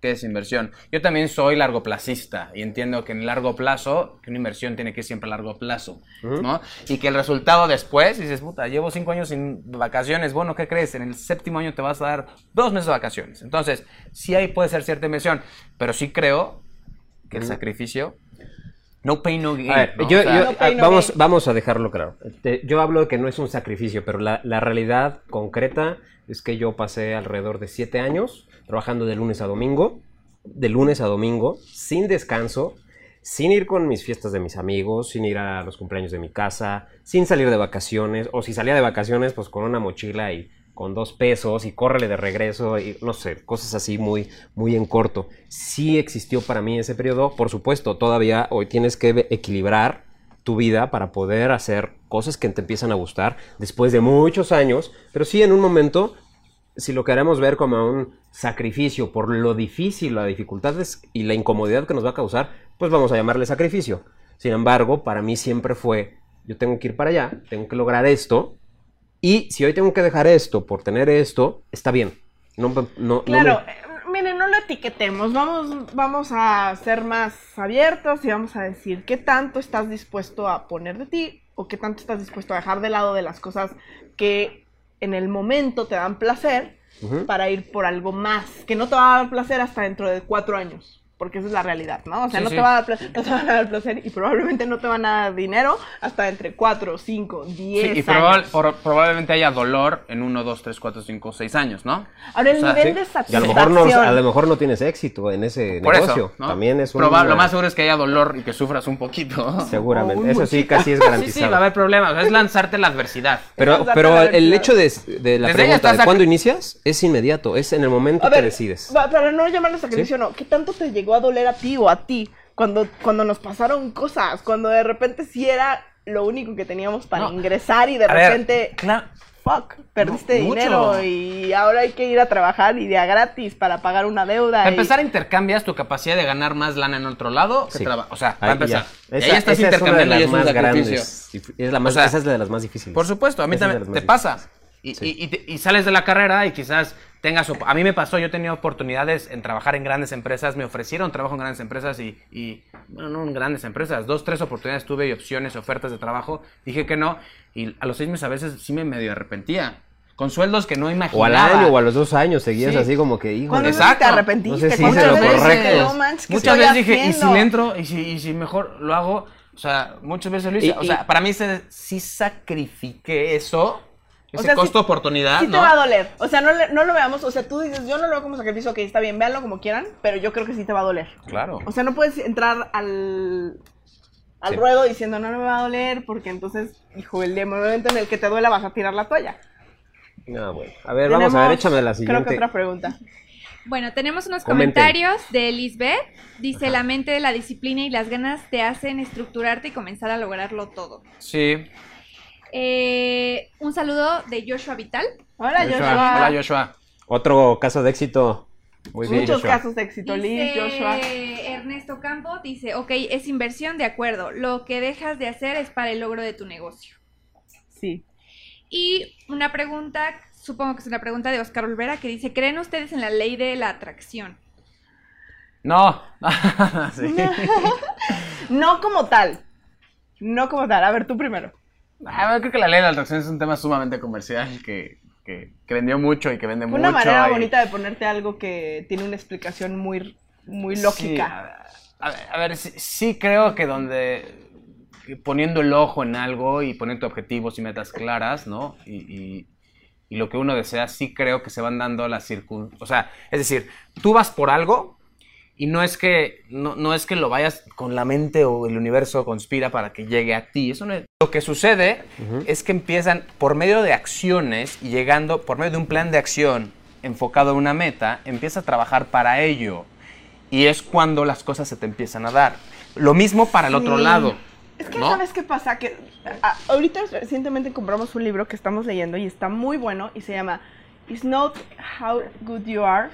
¿Qué es inversión? Yo también soy largoplacista y entiendo que en largo plazo, que una inversión tiene que ir siempre a largo plazo, ¿no? Y que el resultado después, dices, puta, llevo cinco años sin vacaciones, bueno, ¿qué crees? En el séptimo año te vas a dar dos meses de vacaciones. Entonces, sí ahí puede ser cierta inversión, pero sí creo que el sacrificio, no pain, no gain. A ver, ¿no? yo- O sea, yo- No pain, no vamos, gain. vamos a dejarlo claro. Te- yo hablo de que no es un sacrificio, pero la, la realidad concreta es que yo pasé alrededor de siete años trabajando de lunes a domingo, de lunes a domingo, sin descanso, sin ir con mis fiestas de mis amigos, sin ir a los cumpleaños de mi casa, sin salir de vacaciones, o si salía de vacaciones, pues con una mochila y con dos pesos y córrele de regreso y no sé, cosas así muy, muy en corto. Sí existió para mí ese periodo, por supuesto, todavía hoy tienes que equilibrar tu vida para poder hacer cosas que te empiezan a gustar después de muchos años, pero sí en un momento, si lo queremos ver como un sacrificio por lo difícil, la dificultad es- y la incomodidad que nos va a causar, pues vamos a llamarle sacrificio. Sin embargo, para mí siempre fue, yo tengo que ir para allá, tengo que lograr esto, y si hoy tengo que dejar esto por tener esto, está bien. No, no, no Claro, me- eh, miren, no etiquetemos, vamos, vamos a ser más abiertos y vamos a decir qué tanto estás dispuesto a poner de ti o qué tanto estás dispuesto a dejar de lado de las cosas que en el momento te dan placer para ir por algo más, que no te va a dar placer hasta dentro de cuatro años. Porque esa es la realidad, ¿no? O sea, Sí, no, sí. Te va a dar pla- no te van a dar placer y probablemente no te van a dar dinero hasta entre cuatro, cinco, diez Sí, y años. probable- por- probablemente haya dolor en 1, 2, 3, 4, 5, 6 años, ¿no? Ahora, el O sea, nivel sí. de Y a satisfacción... lo, mejor no, a lo mejor no tienes éxito en ese Por negocio. eso, ¿no? También es un... Probable- Lo más seguro es que haya dolor y que sufras un poquito. Seguramente. O un Eso sí, casi es Sí, garantizado. sí, va a haber problemas. o sea, es lanzarte la adversidad. Pero, pero la el hecho de, de la Desde pregunta de cuándo inicias es inmediato, es en el momento A ver, que decides. para no llamarlo sacrificio, no. ¿Qué tanto te llegó a doler a ti o a ti cuando, cuando nos pasaron cosas? Cuando de repente sí era lo único que teníamos para No. ingresar y de A ver, repente, claro. fuck, perdiste dinero y ahora hay que ir a trabajar y de a gratis para pagar una deuda. Para y- empezar, intercambias tu capacidad de ganar más lana en otro lado que Sí. traba- O sea, para Ahí empezar. ya. Esa, ahí estás esa es una de intercambiando las más grandes. Es la más, O sea, esa es de las más difíciles. Por supuesto, a mí Esa también te pasa. Y, Sí. y- y te- y sales de la carrera y quizás tengas... A mí me pasó, yo tenía oportunidades en trabajar en grandes empresas, me ofrecieron trabajo en grandes empresas y, y, bueno, no en grandes empresas, dos, tres oportunidades tuve y opciones, ofertas de trabajo, dije que no y a los seis meses a veces sí me medio arrepentía, con sueldos que no O imaginaba. al año o a los dos años seguías Sí. así como que, hijo, ¿Cuándo de- no te Exacto. arrepentiste? No sé si ¿Cuántas hice lo correcto. "No manches, ¿qué Muchas veces dije, ¿y si haciendo?" le entro? ¿Y si, y si mejor lo hago? O sea, muchas veces lo hice. Y- o sea, y- para mí se, sí sacrifiqué eso, O ese sea, sí- costo-oportunidad, Sí te ¿no? va a doler. O sea, no, le- no lo veamos. O sea, tú dices, yo no lo veo como sacrificio, ok, está bien, véanlo como quieran, pero yo creo que sí te va a doler. Claro. O sea, no puedes entrar al, al Sí. ruedo diciendo, no, no me va a doler, porque entonces, hijo, el momento en el que te duela vas a tirar la toalla. No, bueno. A ver, vamos a ver, échame la Creo que siguiente. otra pregunta. Bueno, tenemos unos Comenten. comentarios de Lisbeth. Dice, la mente de la disciplina y las ganas te hacen estructurarte y comenzar a lograrlo todo. Sí. Eh, un saludo de Joshua Vital. Hola, Joshua. Joshua. Hola, Joshua. Otro caso de éxito. Muy bien, Muchos Joshua. casos de éxito, Liz, Dice Joshua. Ernesto Campo dice, ok, es inversión, de acuerdo. Lo que dejas de hacer es para el logro de tu negocio. Sí. Y una pregunta supongo que es una pregunta de Oscar Olvera que dice, ¿creen ustedes en la ley de la atracción? No. Sí. No como tal. No como tal. A ver, tú primero. Ah, creo que la ley de la atracción es un tema sumamente comercial que, que, que vendió mucho y que vende Fue mucho. una manera y- bonita de ponerte algo que tiene una explicación muy, muy lógica. Sí, a, ver, a ver, sí, sí creo que donde poniendo el ojo en algo y poniendo objetivos y metas claras, ¿no? Y, y- y lo que uno desea, sí creo que se van dando las circunstancias. O sea, es decir, tú vas por algo y no es que no, no es que lo vayas con la mente o el universo conspira para que llegue a ti. Eso no es- Lo que sucede es que empiezan por medio de acciones y llegando por medio de un plan de acción enfocado a una meta, empieza a trabajar para ello. Y es cuando las cosas se te empiezan a dar. Lo mismo para el otro lado. Es que, ¿no? ¿sabes qué pasa? Que a- ahorita recientemente compramos un libro que estamos leyendo y está muy bueno y se llama It's Not How Good You Are.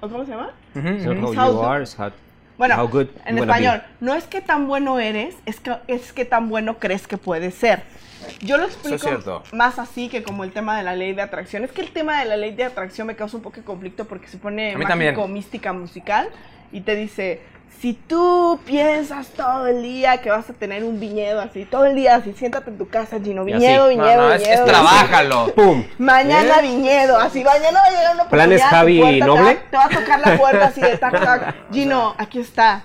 ¿O cómo se llama? Ujú. how How you good- are, how- Bueno, how good en be. español, no es que tan bueno eres, es que es que tan bueno crees que puedes ser. Yo lo explico más así que como el tema de la ley de atracción. Es que el tema de la ley de atracción me causa un poco de conflicto porque se pone mágico, también. mística, musical y te dice, si tú piensas todo el día que vas a tener un viñedo así, todo el día así, siéntate en tu casa, Gino, así. viñedo, No, viñedo, no, es, es viñedo. trabájalo. ¡Pum! Mañana ¿Eh? viñedo, así mañana va a llegar una ¿Planes oportunidad, Javi tu puerta Noble? Te va, te va a tocar la puerta así de tac tac. Gino, aquí está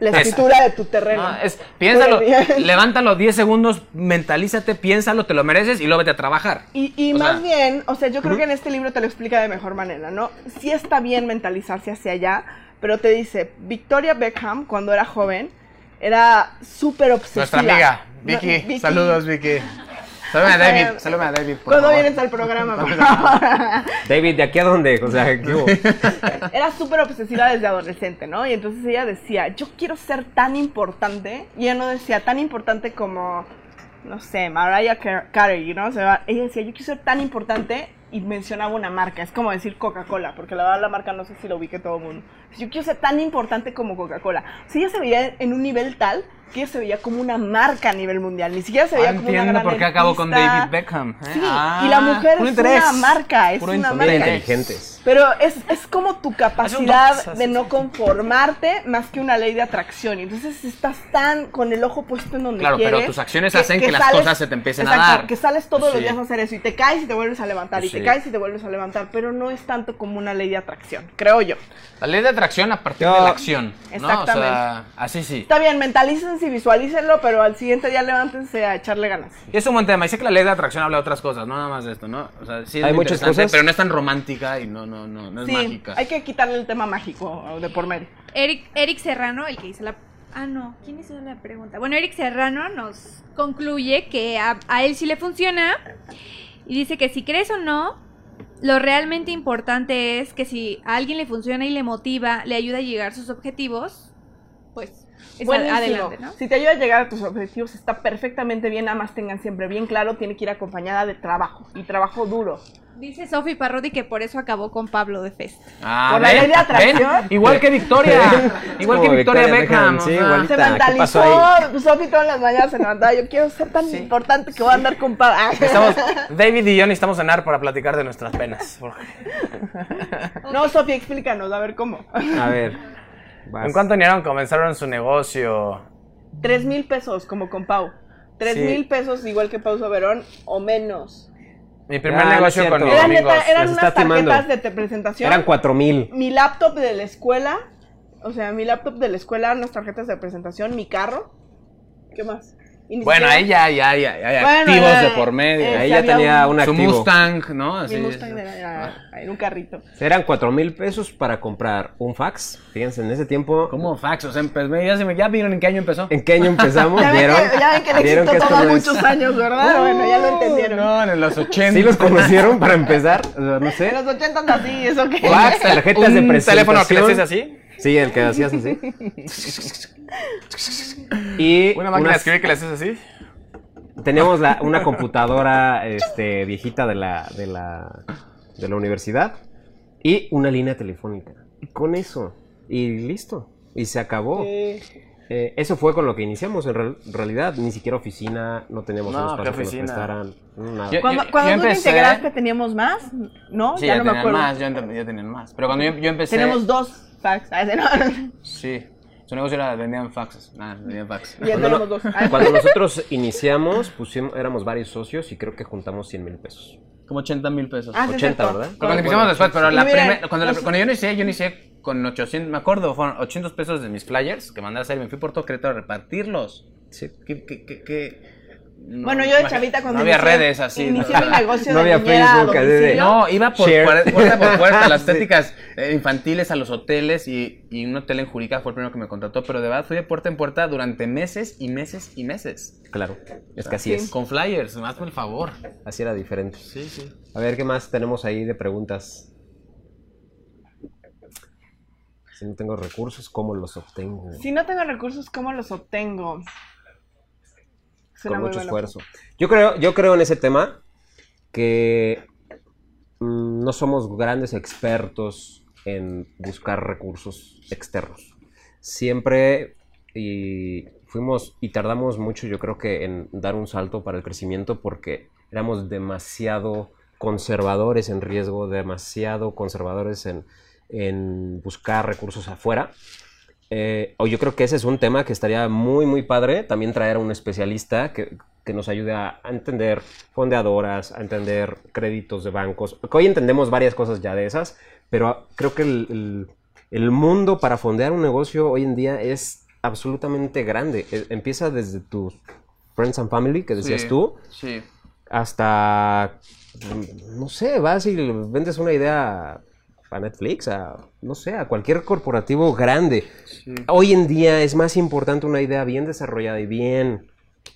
la escritura de tu terreno. No, es, piénsalo, levántalo 10 segundos, mentalízate, piénsalo, te lo mereces y luego vete a trabajar. Y, y más sea, bien, o sea, yo creo que en este libro te lo explica de mejor manera, ¿no? Sí está bien mentalizarse hacia allá, pero te dice, Victoria Beckham, cuando era joven, era súper obsesiva. Nuestra amiga, No, Vicky. Saludos, Vicky. Salúdame a David, salúdame a David, por Cuando favor. vienes al programa, por favor. David, ¿de aquí a dónde? O sea, ¿qué hubo? era súper obsesiva desde adolescente, ¿no? Y entonces ella decía, yo quiero ser tan importante. Y ella no decía tan importante como, no sé, Mariah Car- Carey, ¿no? O sea, ella decía, yo quiero ser tan importante y mencionaba una marca. Es como decir Coca-Cola, porque la verdad la marca no sé si lo ubique todo el mundo. Yo quiero ser tan importante como Coca-Cola. O sea, ella se veía en un nivel tal que ella se veía como una marca a nivel mundial. Ni siquiera se veía Ahora como una entiendo gran por qué acabó con. David Beckham. ¿eh? Sí, Ah, y la mujer puro es interés, una marca, es puro una marca. Inteligentes. Pero es, es como tu capacidad de no conformarte más que una ley de atracción. Y entonces estás tan con el ojo puesto en donde Claro, quieres. pero tus acciones hacen que las cosas se te empiecen a Exacto, dar. Que sales todos los Sí. días a hacer eso y te caes y te vuelves a levantar y Sí. Te caes y te vuelves a levantar. Pero no es tanto como una ley de atracción, creo yo. La ley de atracción a partir Yo- de la acción. ¿no? O Exactamente. sea, así sí. Está bien, mentalícense y visualícenlo, pero al siguiente día levántense a echarle ganas. Y es un buen tema. Y sé que la ley de atracción habla de otras cosas, no nada más de esto, ¿no? O sea, sí es Hay muchas cosas. Pero no es tan romántica y no, no, no, no es sí, mágica. hay que quitarle el tema mágico de por medio. Eric, Eric Serrano, el que hizo la... Ah, no, ¿quién hizo la pregunta? Bueno, Eric Serrano nos concluye que a, a él sí le funciona y dice que si crees o no, lo realmente importante es que si a alguien le funciona y le motiva, le ayuda a llegar a sus objetivos, pues es Buenísimo. adelante, ¿no? Si te ayuda a llegar a tus objetivos, está perfectamente bien. Nada más tengan siempre bien claro, tiene que ir acompañada de trabajo y trabajo duro. Dice Sophie Parrodi que por eso acabó con Pablo de Fest. Ah, Por la ley de atracción. ¿Ven? Igual que Victoria. Igual que Victoria, Victoria Beckham. Sí, igual. Se Ahorita, ¿qué pasó mentalizó. Sofi todas las mañanas se levantaba. Yo quiero ser tan importante que voy a andar con Pablo. Ah. Estamos, David y yo necesitamos cenar para platicar de nuestras penas. No, Sofi, explícanos, a ver cómo. A ver. Vas. ¿En cuánto dinero comenzaron su negocio? Tres mil pesos, como con Pau. Tres Sí. mil pesos, igual que Pau Soberón, o menos. Mi primer Ah, negocio con mis Eran, amigos. neta, eran unas timando. tarjetas de te- presentación. Eran cuatro mil. mi laptop de la escuela, o sea, mi laptop de la escuela, unas tarjetas de presentación, mi carro. ¿Qué más? Bueno, ahí ya, ya, ya, ya hay Bueno, activos ya, de por medio. eh, Ahí ya tenía un- un Su activo. Mustang, ¿no? Mi Así Mustang era, era- en un carrito. Eran cuatro mil pesos para comprar un fax. Fíjense, en ese tiempo. ¿Cómo fax? O sea, ya, se me- ya vieron en qué año empezó. ¿En qué año empezamos? Ya ven, ¿Vieron? que, ya ven que el ¿Vieron éxito esto toma muchos años, ¿verdad? bueno, ya lo entendieron. No, en los 80. ¿Sí los conocieron para empezar? O sea, no sé. En los 80 así, ¿eso qué? Fax, tarjetas de ¿Un presentación. teléfono que le haces así? Sí, el que hacías así. y ¿Una máquina de unas- escribir que le haces así? teníamos la- una computadora este, viejita de la, de, la, de la universidad y una línea telefónica. Y con eso. Y listo. Y se acabó. Eh, eso fue con lo que iniciamos, en real- realidad. Ni siquiera oficina, no teníamos No, un ¿qué espacio que nos prestaran. Nada. Yo- Cuando, yo cuando tú te empecé- integraste teníamos más, ¿no? Sí, ya ya, no me tenían acuerdo. más, ya, ent- ya tenían más. Pero cuando yo, yo empecé... Tenemos dos fax. Ah, ese no. Sí. Su negocio era vendían faxes. Nada, vendían faxes. Ya tenemos dos. Ah, Cuando nosotros iniciamos, pusimos, éramos varios socios y creo que juntamos 100 mil pesos. Como 80 mil pesos. Ah, sí, 80, cierto. ¿verdad? Cuando iniciamos después, pero Y la miren, primer- cuando, la- los- cuando yo inicié, yo inicié con 800, me acuerdo, fueron 800 pesos de mis flyers que mandé a hacer y me fui por todo Querétaro a repartirlos. Sí. ¿Qué, qué, qué, qué? No, Bueno, yo de chavita cuando No había inicié- redes así. Inicié mi negocio No de había niñera a Facebook, de- domicilio. No, iba por puerta por puerta, las Sí. estéticas eh, infantiles a los hoteles y, y un hotel en Jurica fue el primero que me contrató, pero de verdad fui de puerta en puerta durante meses y meses y meses. Claro, es que así Sí. es. Con flyers, hazme el favor. Así era diferente. Sí, sí. A ver, ¿qué más tenemos ahí de preguntas? Si no tengo recursos, ¿cómo los obtengo? Si no tengo recursos, ¿cómo los obtengo? Suena Con mucho esfuerzo. Yo creo, yo creo en ese tema que mm, no somos grandes expertos en buscar recursos externos. Siempre y fuimos y tardamos mucho, yo creo que en dar un salto para el crecimiento porque éramos demasiado conservadores en riesgo, demasiado conservadores en, en buscar recursos afuera. Eh, o yo creo que ese es un tema que estaría muy, muy padre. También traer a un especialista que, que nos ayude a, entender fondeadoras, a entender créditos de bancos. Hoy entendemos varias cosas ya de esas, pero creo que el, el- el mundo para fondear un negocio hoy en día es absolutamente grande. E- Empieza desde tus friends and family, que decías Sí, tú, Sí. hasta, no sé, vas y vendes una idea a Netflix, a, no sé, a cualquier corporativo grande. Hoy en día es más importante una idea bien desarrollada y bien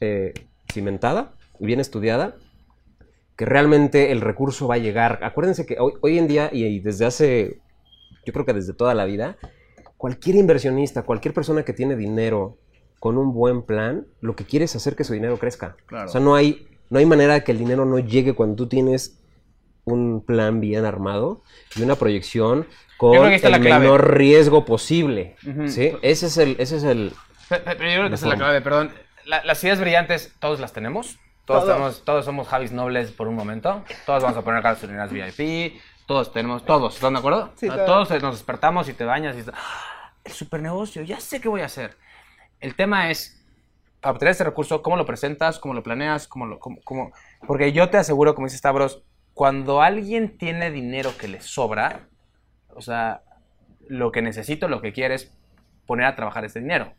eh, cimentada, y bien estudiada, que realmente el recurso va a llegar. Acuérdense que hoy, hoy en día, y, y desde hace, yo creo que desde toda la vida, cualquier inversionista, cualquier persona que tiene dinero con un buen plan, lo que quiere es hacer que su dinero crezca. Claro. O sea, no hay, no hay manera de que el dinero no llegue cuando tú tienes un plan bien armado y una proyección con el menor riesgo posible. ¿sí? Ese es el, ese es el, Pero, pero yo creo que esa es la clave, perdón. La- las ideas brillantes, todos las tenemos. Todos, Todos. tenemos- todos somos Javis Nobles por un momento. Todos vamos a poner gasolineras VIP. Todos tenemos, todos, ¿están de acuerdo? Sí, Ah, todos. todos nos despertamos y te bañas y dices, "Ah, el super negocio, ya sé qué voy a hacer. El tema es, para obtener este recurso, ¿cómo lo presentas? ¿Cómo lo planeas? ¿Cómo lo, cómo, cómo? Porque yo te aseguro, como dice Stavros, cuando alguien tiene dinero que le sobra, o sea, lo que necesito, lo que quiere es poner a trabajar ese dinero.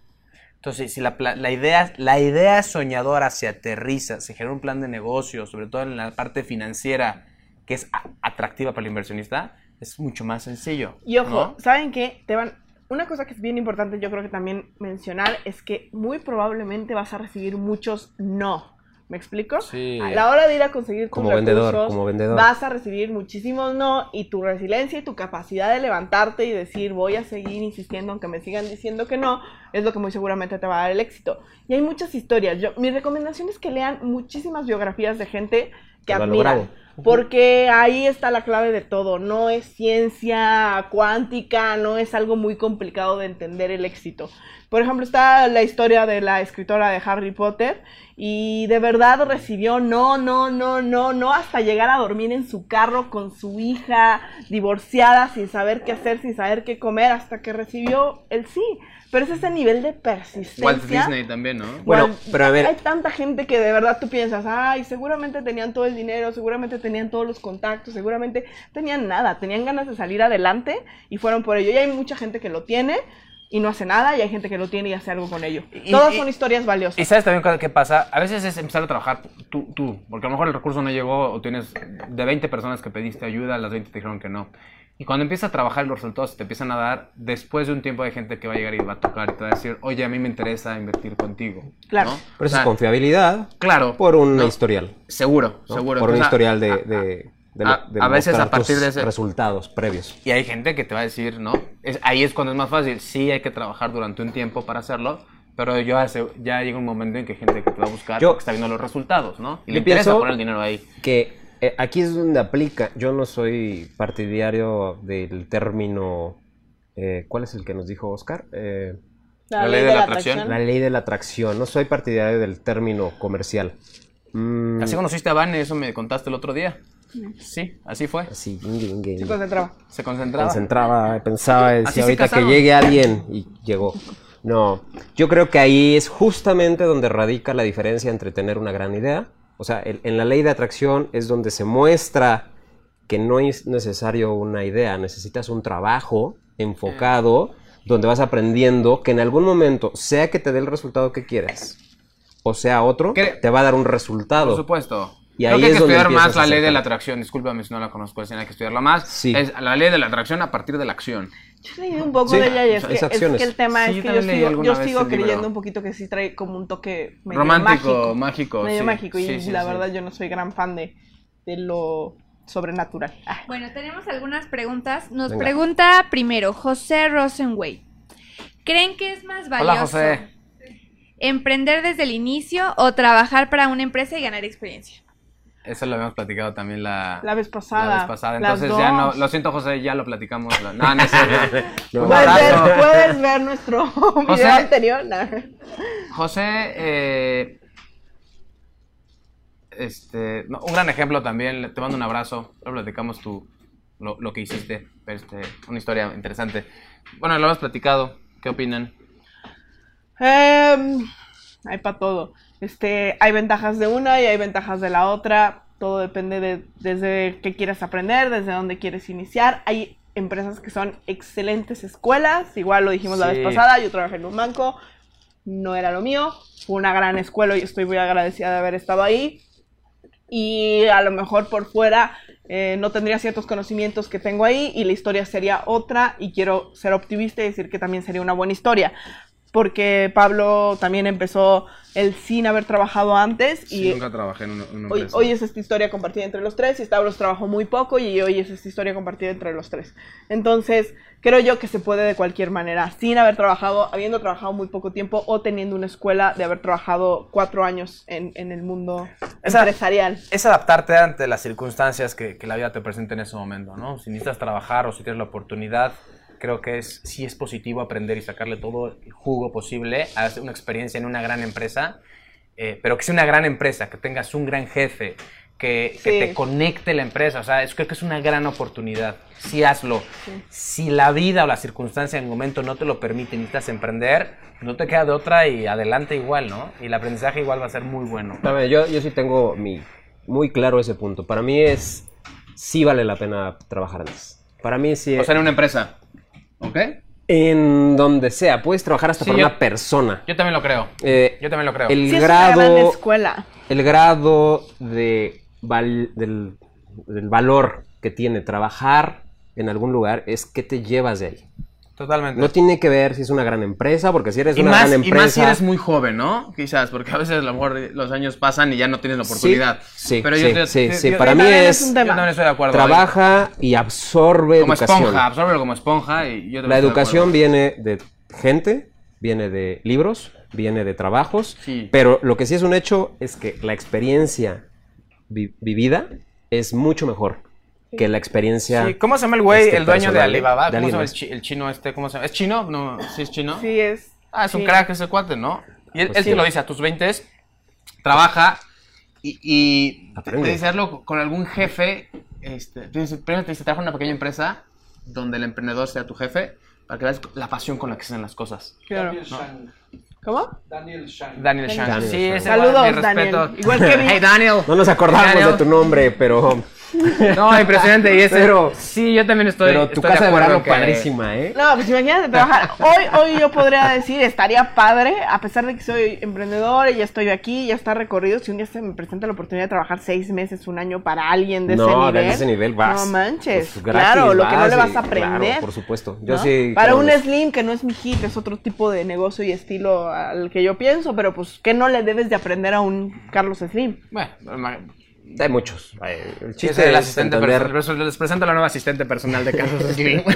Entonces, si la, la idea, la idea soñadora se aterriza, se genera un plan de negocio, sobre todo en la parte financiera, que es atractiva para el inversionista, es mucho más sencillo. Y ojo, ¿no? ¿saben qué? Te van... Una cosa que es bien importante, yo creo que también mencionar, es que muy probablemente vas a recibir muchos no. ¿Me explico? Sí. A la hora de ir a conseguir tus Como vendedor, recursos, como vendedor. vas a recibir muchísimos no y tu resiliencia y tu capacidad de levantarte y decir voy a seguir insistiendo aunque me sigan diciendo que no, es lo que muy seguramente te va a dar el éxito. Y hay muchas historias. Yo, mi recomendación es que lean muchísimas biografías de gente que admiran. Porque ahí está la clave de todo. No es ciencia cuántica, no es algo muy complicado de entender el éxito. Por ejemplo, está la historia de la escritora de Harry Potter y de verdad recibió no, no, no, no, no, hasta llegar a dormir en su carro con su hija divorciada sin saber qué hacer, sin saber qué comer, hasta que recibió el sí. Pero es ese nivel de persistencia. Walt Disney también, ¿no? Bueno, Bueno, pero a ver- Hay tanta gente que de verdad tú piensas, ay, seguramente tenían todo el dinero, seguramente tenían todos los contactos, seguramente tenían nada, tenían ganas de salir adelante y fueron por ello. Y hay mucha gente que lo tiene y no hace nada, y hay gente que lo tiene y hace algo con ello. Y- Todas y- son historias valiosas. Y sabes también qué pasa, a veces es empezar a trabajar tú, tú, porque a lo mejor el recurso no llegó o tienes de 20 personas que pediste ayuda, las 20 te dijeron que no. Y cuando empiezas a trabajar los resultados te empiezan a dar, después de un tiempo hay gente que va a llegar y va a tocar y te va a decir, oye, a mí me interesa invertir contigo. Claro. ¿no? Pero O eso sea, es confiabilidad Claro. por un ¿no? historial. Seguro, ¿no? seguro. Por O un historial de, a- de, de, a- de a veces a partir de ese- resultados previos. Y hay gente que te va a decir, ¿no? Es, ahí es cuando es más fácil. Sí, hay que trabajar durante un tiempo para hacerlo, pero yo hace- ya llega un momento en que hay gente que te va a buscar Yo- porque está viendo los resultados, ¿no? Y le interesa poner el dinero ahí. que eh, aquí es donde aplica. Yo no soy partidario del término. eh, ¿Cuál es el que nos dijo Oscar? Eh, La ley de la atracción. La ley de la atracción. No soy partidario del término comercial. Mm, Así conociste a Vane, eso me contaste el otro día. Sí, así fue. así, guingue, guingue, Se concentraba. Se concentraba. concentraba, pensaba, Así decía ahorita que llegue alguien y llegó. No, yo creo que ahí es justamente donde radica la diferencia entre tener una gran idea. O sea, el- en la ley de atracción es donde se muestra que no es necesario una idea, necesitas un trabajo enfocado donde vas aprendiendo que en algún momento, sea que te dé el resultado que quieres o sea otro, ¿Qué? te va a dar un resultado. Por supuesto. Y Creo ahí que hay es que estudiar más la ley de la atracción. Discúlpame si no la conozco, hay que estudiarla más. Sí. Es la ley de la atracción a partir de la acción. Yo leí un poco Sí, de ella y es, es que, es acciones. que el tema Sí, es que yo sigo, yo creyendo un poquito que sí trae como un toque medio Romántico, mágico. mágico, Medio sí. mágico. Y Sí, sí, la sí. verdad yo no soy gran fan de, de lo sobrenatural. Ah, Bueno, tenemos algunas preguntas. Nos Venga. pregunta primero José Rosenway. ¿Creen que es más valioso Hola, José. emprender desde el inicio o trabajar para una empresa y ganar experiencia? Eso lo habíamos platicado también la, La vez pasada. la vez pasada. Las Entonces ya no, lo siento José, ya lo platicamos. La- No, no es cierto. No. Un Puedes ver, puedes ver nuestro José. video anterior. José, eh, este, no, un gran ejemplo también, te mando un abrazo, ahora platicamos tu, lo, lo que hiciste, este, una historia interesante. Bueno, lo hemos platicado, ¿qué opinan? Em, hay para todo. Este, hay ventajas de una y hay ventajas de la otra. Todo depende de desde qué quieres aprender, desde dónde quieres iniciar. Hay empresas que son excelentes escuelas. Igual lo dijimos la vez pasada. Yo trabajé en un banco. No era lo mío. Fue una gran escuela y estoy muy agradecida de haber estado ahí. Y a lo mejor por fuera eh, no tendría ciertos conocimientos que tengo ahí y la historia sería otra. Y quiero ser optimista y decir que también sería una buena historia porque Pablo también empezó él sin haber trabajado antes y trabajé en una, hoy, hoy es esta historia compartida entre los tres y Stavros trabajó muy poco y hoy es esta historia compartida entre los tres. Entonces, creo yo que se puede de cualquier manera, sin haber trabajado, habiendo trabajado muy poco tiempo o teniendo una escuela de haber trabajado cuatro años en, en el mundo Esa- empresarial. Es adaptarte ante las circunstancias que, que la vida te presenta en ese momento, ¿no? Si necesitas trabajar o si tienes la oportunidad, creo que es, sí es positivo aprender y sacarle todo el jugo posible a hacer una experiencia en una gran empresa, eh, pero que sea una gran empresa, que tengas un gran jefe, que, que Sí. te conecte la empresa, o sea, es, creo que es una gran oportunidad. Sí hazlo. Si la vida o la circunstancia en el momento no te lo permite y necesitas emprender, no te queda de otra y adelante igual, ¿no? Y el aprendizaje igual va a ser muy bueno. A ver, yo, yo sí tengo mi, muy claro ese punto. Para mí es, sí vale la pena trabajar antes. Para mí sí O sea, en una empresa. ¿Ok? en donde sea, puedes trabajar hasta Sí, para yo- una persona. Yo también lo creo. Eh, Yo también lo creo. el Sí, es una gran grado, escuela. el grado de val- del, del valor que tiene trabajar en algún lugar es que te llevas de ahí. Totalmente. No tiene que ver si es una gran empresa, porque si eres y, una más, gran y empresa. más si eres muy joven, ¿no? Quizás, porque a veces a lo mejor los años pasan y ya no tienes la oportunidad. Sí, sí, Pero sí, yo te- sí, te- sí. yo- Para yo mí es- un Yo tema. también estoy de acuerdo. Trabaja y absorbe como educación. esponja, absórbelo como esponja y yo La de educación viene de gente, viene de libros, viene de trabajos, Sí. pero lo que sí es un hecho es que la experiencia vi- vivida es mucho mejor que la experiencia... Sí, ¿Cómo se llama el güey, este, el dueño de Alibaba? de ¿Cómo se llama el, más. chi- el chino este? ¿Cómo se llama? ¿Es chino? No, ¿sí es chino? Sí, es. Ah, es un sí. crack ese cuate, ¿no? Y él, Pues él sí. te lo dice a tus 20, trabaja y, y te dice hazlo con algún jefe. Este, primero te dice, trabaja en una pequeña empresa donde el emprendedor sea tu jefe para que veas la pasión con la que se hacen las cosas. Claro. ¿Cómo? Daniel Shang. Daniel Sí, Shang. ese Saludos. Daniel. Igual que Hey, Daniel. No nos acordamos Daniel. de tu nombre, pero, No, impresionante. Y ese, Pero- sí, yo también estoy. pero tu estoy casa de verano que- padrísima, ¿eh? No, pues imagínate trabajar. Hoy, hoy yo podría decir, estaría padre, a pesar de que soy emprendedor y ya estoy aquí, ya está recorrido. Si un día se me presenta la oportunidad de trabajar seis meses, un año para alguien de ese no, nivel. de ese nivel vas. No manches. Pues, gratis claro, lo que no le vas a aprender. Claro, por supuesto. Yo ¿no? sí. Para un. Slim, que no es mi hit, es otro tipo de negocio y estilo al que yo pienso, pero pues, ¿qué no le debes de aprender a un Carlos Slim? Bueno, Hay muchos. El chiste es asistente entender- personal. Les presento a la nueva asistente personal de Carlos Slim.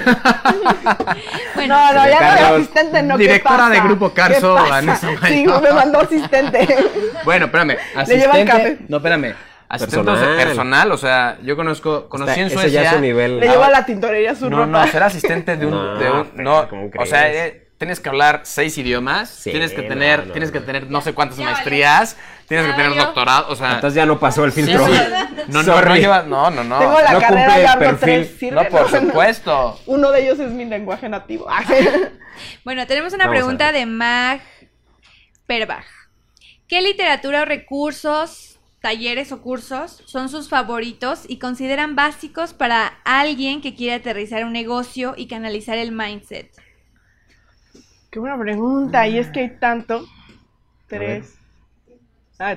Bueno, no, no, ya no Carlos, soy asistente, no. ¿qué directora pasa? de Grupo Carso, ¿Qué? Vanessa Sí, me mandó asistente. bueno, espérame. Le Asistente. café. No, espérame. Asistente Personal. personal. o sea, yo conozco, conocí en Ese Suecia. ya es un nivel. Le lleva a la tintorería su No, ropa. no, ser asistente de un. No, de un- no, ¿cómo o sea, eh, tienes que hablar seis idiomas, Sí, tienes que no, tener, no, tienes que no. tener no sé cuántas Ya maestrías, tienes Ya que tener valió. doctorado, o sea, Entonces ya no pasó el filtro. sí. No, no, no lleva- no, no, no. Tengo la no carrera Argo perfil. 3, sirve, No, por supuesto. Uno de ellos es mi lenguaje nativo. Bueno, tenemos una Vamos pregunta de Mag Perbach. ¿Qué literatura o recursos, talleres o cursos son sus favoritos y consideran básicos para alguien que quiere aterrizar un negocio y canalizar el mindset? Qué buena pregunta. Y es que hay tanto. Tres. Ah.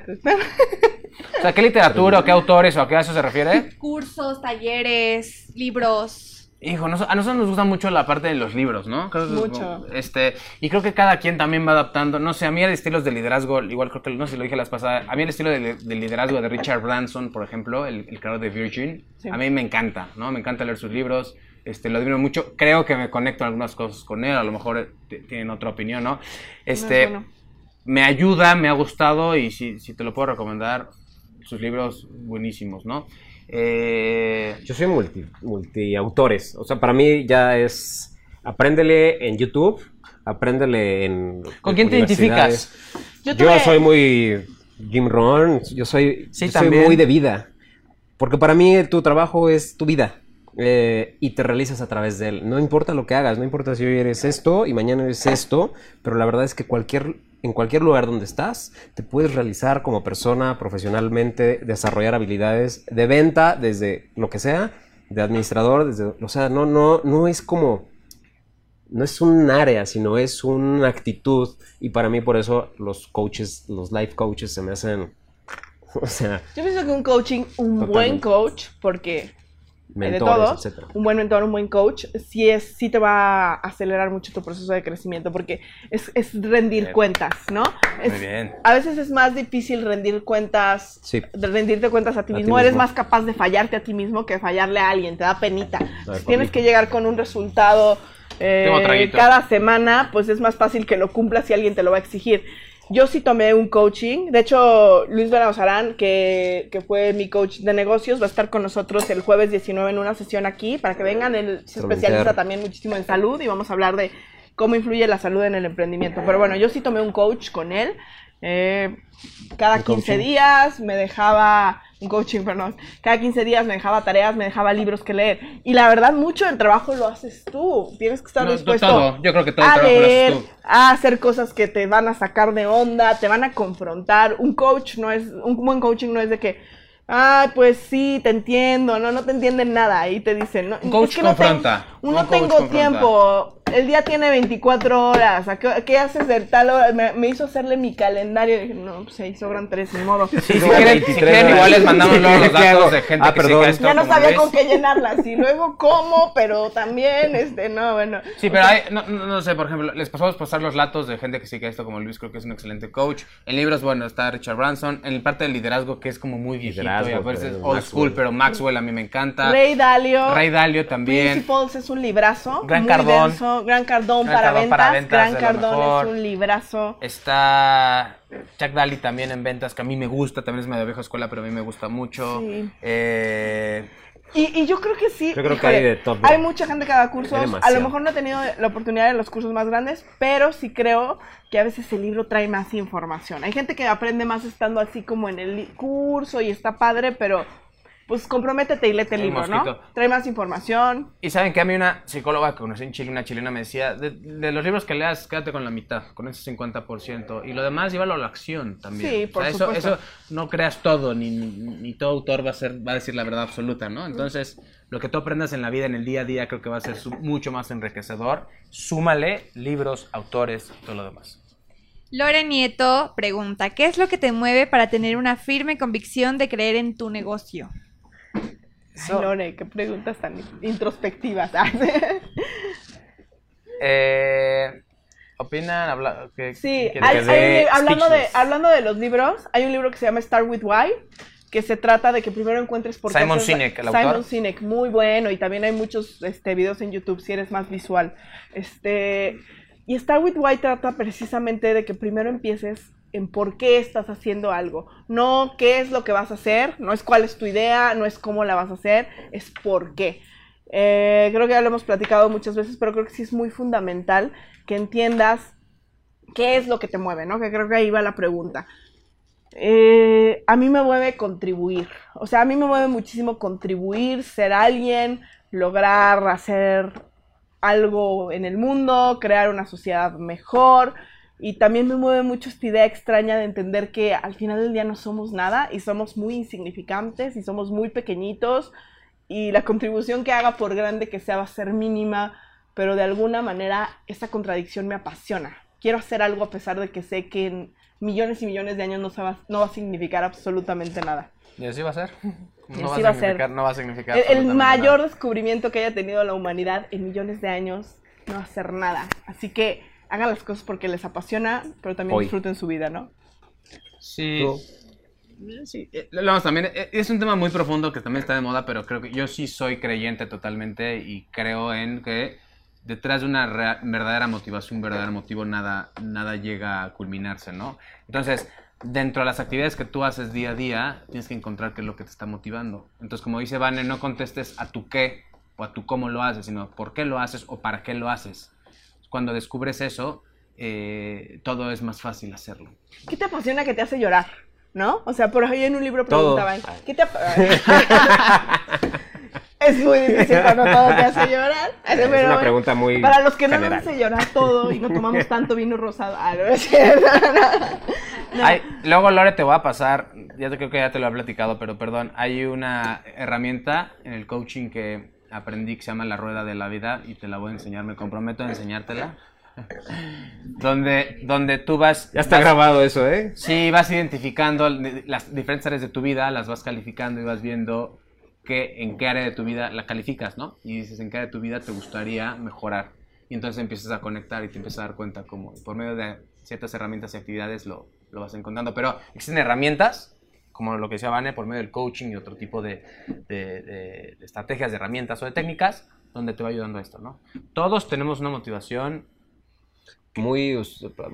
O sea, ¿qué literatura o qué autores o a qué a eso se refiere? Cursos, talleres, libros. Hijo, nos- a nosotros nos gusta mucho la parte de los libros, ¿no? Creo que es Mucho. Este, y creo que cada quien también va adaptando. No sé, a mí el estilo de liderazgo, igual creo que no sé si lo dije las pasadas, a mí el estilo de, de liderazgo de Richard Branson, por ejemplo, el, el creador de Virgin, Sí. a mí me encanta, ¿no? Me encanta leer sus libros, este, lo admiro mucho. Creo que me conecto en algunas cosas con él, a lo mejor eh, t- tienen otra opinión, ¿no? Este, bueno. Me ayuda, me ha gustado y si, si te lo puedo recomendar, sus libros buenísimos, ¿no? Eh, Yo soy multi, multiautores. O sea, para mí ya es. Apréndele en YouTube, apréndele en. ¿Con quién te universidades. Yo soy muy Jim Rohn, yo soy, Sí, yo soy muy de vida. Porque para mí tu trabajo es tu vida. Eh, y te realizas a través de él. No importa lo que hagas, no importa si hoy eres esto y mañana eres esto, pero la verdad es que cualquier, en cualquier lugar donde estás, te puedes realizar como persona profesionalmente, desarrollar habilidades de venta, desde lo que sea, de administrador, desde, o sea, no, no, no es como, no es un área, sino es una actitud. Y para mí por eso los coaches, los life coaches se me hacen, o sea, Yo pienso que un coaching, un Totalmente. buen coach, porque hay de todo, mentores, etcétera. un buen mentor, un buen coach, sí, es, sí te va a acelerar mucho tu proceso de crecimiento, porque es, es rendir Bien. cuentas, ¿no? Es- muy bien. A veces es más difícil rendir cuentas, Sí. rendirte cuentas a ti A ti mismo. Eres más capaz de fallarte a ti mismo que fallarle a alguien, te da penita. Si tienes que llegar con un resultado eh, cada semana, pues es más fácil que lo cumplas si alguien te lo va a exigir. Yo sí tomé un coaching. De hecho, Luis Benazarán, que, que fue mi coach de negocios, va a estar con nosotros el jueves 19 en una sesión aquí para que vengan. Él se especializa también muchísimo en salud y vamos a hablar de cómo influye la salud en el emprendimiento. Pero bueno, yo sí tomé un coach con él. eh, cada ¿Un 15 coaching? días me dejaba, un coaching, perdón, cada 15 días me dejaba tareas, me dejaba libros que leer. Y la verdad, mucho del trabajo lo haces tú. Tienes que estar No, dispuesto todo. Yo creo que todo el a trabajo lo haces tú. a hacer cosas que te van a sacar de onda, te van a confrontar. Un coach no es, un buen coaching no es de que, ay, pues sí, te entiendo, no, no te entienden nada. Ahí te dicen, no, Un coach es que no confronta. Un no coach tengo confronta. tiempo. El día tiene 24 horas. ¿a qué, qué haces de tal hora? Me, me hizo hacerle mi calendario. Y dije, no, pues ahí sobran tres, ni modo. Sí, si quieren, 23 si quieren horas. igual les mandamos luego los datos de gente Ah, que perdón. esto. ya no sabía con qué llenarlas. Y luego cómo, pero también, este, no, bueno. Sí, pero hay, no, no, no sé, por ejemplo, les pasamos a pasar los datos de gente que sigue esto como Luis, creo que es un excelente coach. En libros, bueno, está Richard Branson. En parte del liderazgo, que es como muy viejito Liderazgo, y a veces old Maxwell. school, pero Maxwell a mí me encanta. Ray Dalio. Ray Dalio también. Principles es un librazo. Gran muy Cardón. denso. Gran Cardón, Gran para, Cardón ventas. para ventas, Gran Cardón mejor. es un librazo. Está Chuck Daly también en ventas, que a mí me gusta, también es medio vieja escuela, pero a mí me gusta mucho. Sí. Eh, Y, y yo creo que sí. Yo creo que hay de todo. Hay mucha gente que da cursos. A lo mejor no he tenido la oportunidad de los cursos más grandes, pero sí creo que a veces el libro trae más información. Hay gente que aprende más estando así como en el curso y está padre, pero pues comprométete y léete el El libro, mosquito. ¿no? Trae más información. y saben que a mí una psicóloga que conocí en Chile, una chilena, me decía, de, de los libros que leas, quédate con la mitad, con ese 50%. Y lo demás, llévalo a la acción también. Sí, O sea, por eso, supuesto. eso no creas todo, ni, ni todo autor va a, ser, va a decir la verdad absoluta, ¿no? Entonces, lo que tú aprendas en la vida, en el día a día, creo que va a ser su- mucho más enriquecedor. Súmale libros, autores, todo lo demás. Lore Nieto pregunta, ¿qué es lo que te mueve para tener una firme convicción de creer en tu negocio? Ay, Lore, qué preguntas tan introspectivas. Eh, ¿Opinan? Habla, que, Sí, hay- hay hablando, de, hablando de los libros, hay un libro que se llama Start With Why, que se trata de que primero encuentres por qué Simon haces- Sinek, el Simon autor. Sinek, muy bueno, y también hay muchos este, videos en YouTube si eres más visual. Este, y Start With Why trata precisamente de que primero empieces en por qué estás haciendo algo, no qué es lo que vas a hacer, no es cuál es tu idea, no es cómo la vas a hacer, es por qué. Eh, creo que ya lo hemos platicado muchas veces, pero creo que sí es muy fundamental que entiendas qué es lo que te mueve, ¿no? Que creo que ahí va la pregunta. Eh, a mí me mueve contribuir. O sea, a mí me mueve muchísimo contribuir, ser alguien, lograr hacer algo en el mundo, crear una sociedad mejor. Y también me mueve mucho esta idea extraña de entender que al final del día no somos nada y somos muy insignificantes y somos muy pequeñitos y la contribución que haga por grande que sea va a ser mínima, pero de alguna manera esa contradicción me apasiona. Quiero hacer algo a pesar de que sé que en millones y millones de años no, va, no va a significar absolutamente nada. ¿Y así va a ser? No va a ser. no va a significar El, el mayor nada. descubrimiento que haya tenido la humanidad en millones de años no va a ser nada. Así que hagan las cosas porque les apasiona, pero también Hoy. disfruten su vida, ¿no? Sí. Tú. Sí, eh, lo vamos también, eh, es un tema muy profundo que también está de moda, pero creo que yo sí soy creyente totalmente y creo en que detrás de una verdadera motivación, un verdadero motivo, nada, nada llega a culminarse, ¿no? Entonces, dentro de las actividades que tú haces día a día, tienes que encontrar qué es lo que te está motivando. Entonces, como dice Vane, no contestes a tu qué o a tu cómo lo haces, sino por qué lo haces o para qué lo haces. Cuando descubres eso, eh, todo es más fácil hacerlo. ¿Qué te apasiona que te hace llorar? ¿No? O sea, por ahí en un libro Todo. preguntaban, ¿qué te Es muy difícil cuando todo te hace llorar. Es Pero, una pregunta muy Para los que no general. nos hace llorar todo y no tomamos tanto vino rosado. Ah, no es cierto. No. Hay- luego, Lore, te voy a pasar, ya te creo que ya te lo he platicado, pero perdón, hay una herramienta en el coaching que aprendí que se llama la rueda de la vida y te la voy a enseñar, me comprometo a enseñártela. donde, donde tú vas... Ya está vas- grabado eso, ¿eh? Sí, vas identificando las diferentes áreas de tu vida, las vas calificando y vas viendo que, en qué área de tu vida la calificas, ¿no? Y dices en qué área de tu vida te gustaría mejorar. Y entonces empiezas a conectar y te empiezas a dar cuenta como por medio de ciertas herramientas y actividades lo, lo vas encontrando. Pero existen herramientas, como lo que decía Vane, por medio del coaching y otro tipo de, de- de- de estrategias, de herramientas o de técnicas, donde te va ayudando a esto, ¿no? Todos tenemos una motivación Muy,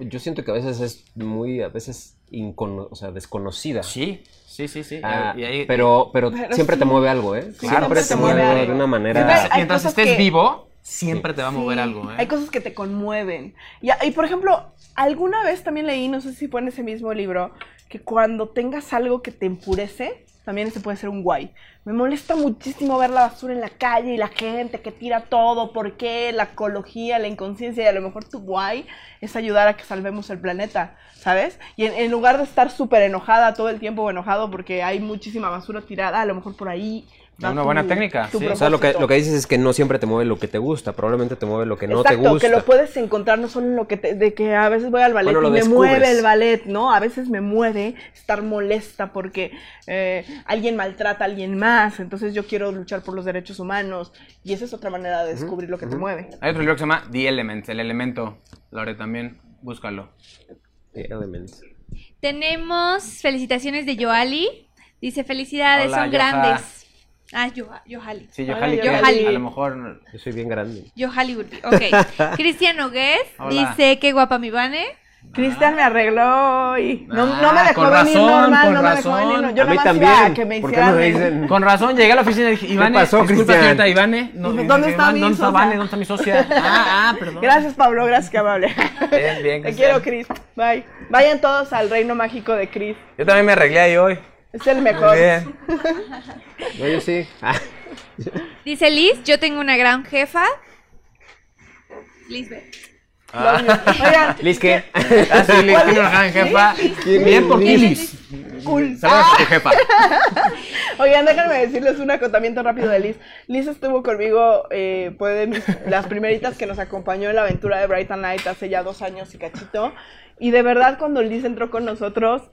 yo siento que a veces es muy, a veces incono- o sea, desconocida. Sí, sí, sí, sí. Ah, Y ahí- pero, pero, Pero siempre sí. te mueve algo, ¿eh? Sí, siempre te te mueve mueve de algo. una manera. Mientras estés que- vivo, siempre te va a mover Sí, algo, ¿eh? Hay cosas que te conmueven. Y, y, por ejemplo, alguna vez también leí, no sé si fue en ese mismo libro, que cuando tengas algo que te empurece, también ese puede ser un guay. Me molesta muchísimo ver la basura en la calle y la gente que tira todo. ¿Por qué? La ecología, la inconsciencia y a lo mejor tu guay es ayudar a que salvemos el planeta, ¿sabes? Y en, en lugar de estar súper enojada todo el tiempo o enojado porque hay muchísima basura tirada, a lo mejor por ahí... Una tu- buena técnica, tu sí. O sea, lo que, lo que dices es que no siempre te mueve lo que te gusta, probablemente te mueve lo que no Exacto, te gusta. que lo puedes encontrar no solo en lo que te, de que a veces voy al ballet Bueno, lo y me descubres. mueve el ballet, ¿no? A veces me mueve estar molesta porque eh, alguien maltrata a alguien más, entonces yo quiero luchar por los derechos humanos y esa es otra manera de descubrir lo que te mueve. Hay otro libro que se llama The Element, el elemento. Lore, también, búscalo. The Element. Tenemos felicitaciones de Yoali. Dice, felicidades, Hola, son grandes. Ah, Yo- Yohali. Sí, Yohali, que a lo mejor... Yo soy bien grande. Yohali Urbi. Ok. Cristian Nogués Hola. dice, qué guapa mi Vane. Cristian me arregló y no, Ah, no me dejó con venir razón, normal, con no me dejó razón. venir. no- Yo a mí también. iba a que me ¿Por qué hicieran no dicen? Con razón, llegué a la oficina y dije, Ivane, pasó, disculpa, Cristian? señorita Ivane. No, Dime, y ¿dónde está mi ¿Dónde está socia? Vane? ¿Dónde está mi socia? Ah, ah, perdón. Gracias Pablo, gracias que amable. Bien, bien, Te quiero, Cris. Bye. Vayan todos al reino mágico de Cris. Yo también me arreglé ahí hoy. Es el mejor. Bien. No, yo sí. Ah, Dice Liz, yo tengo una gran jefa. Lisbeth. Oigan, Liz, ¿qué? Ah, sí, Liz, tiene una gran jefa. Bien por ti, Liz. cool. Saludos a tu jefa. Oigan, déjenme decirles un acotamiento rápido de Liz. Liz estuvo conmigo, eh, fue de mis, las primeritas que nos acompañó en la aventura de Brighton Night hace ya dos años y cachito. Y de verdad, cuando Liz entró con nosotros,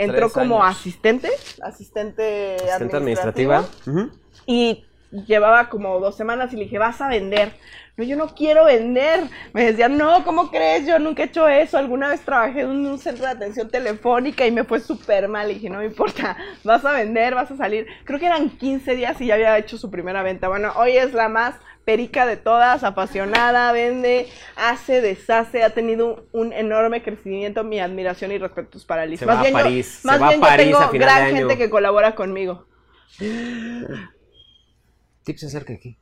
entró como años. asistente, asistente, Asistente administrativa. Y llevaba como dos semanas y le dije, vas a vender. No, yo no quiero vender. Me decían, no, ¿cómo crees? Yo nunca he hecho eso. Alguna vez trabajé en un centro de atención telefónica y me fue súper mal. Y dije, no me importa, vas a vender, vas a salir. Creo que eran 15 días y ya había hecho su primera venta. Bueno, hoy es la más perica de todas, apasionada, vende, hace, deshace, ha tenido un, un enorme crecimiento. Mi admiración y respetos para Liz. Se más va a bien, yo- París, se más va a bien París yo a tengo final gran de año. gente que colabora conmigo. Tips acerca de aquí.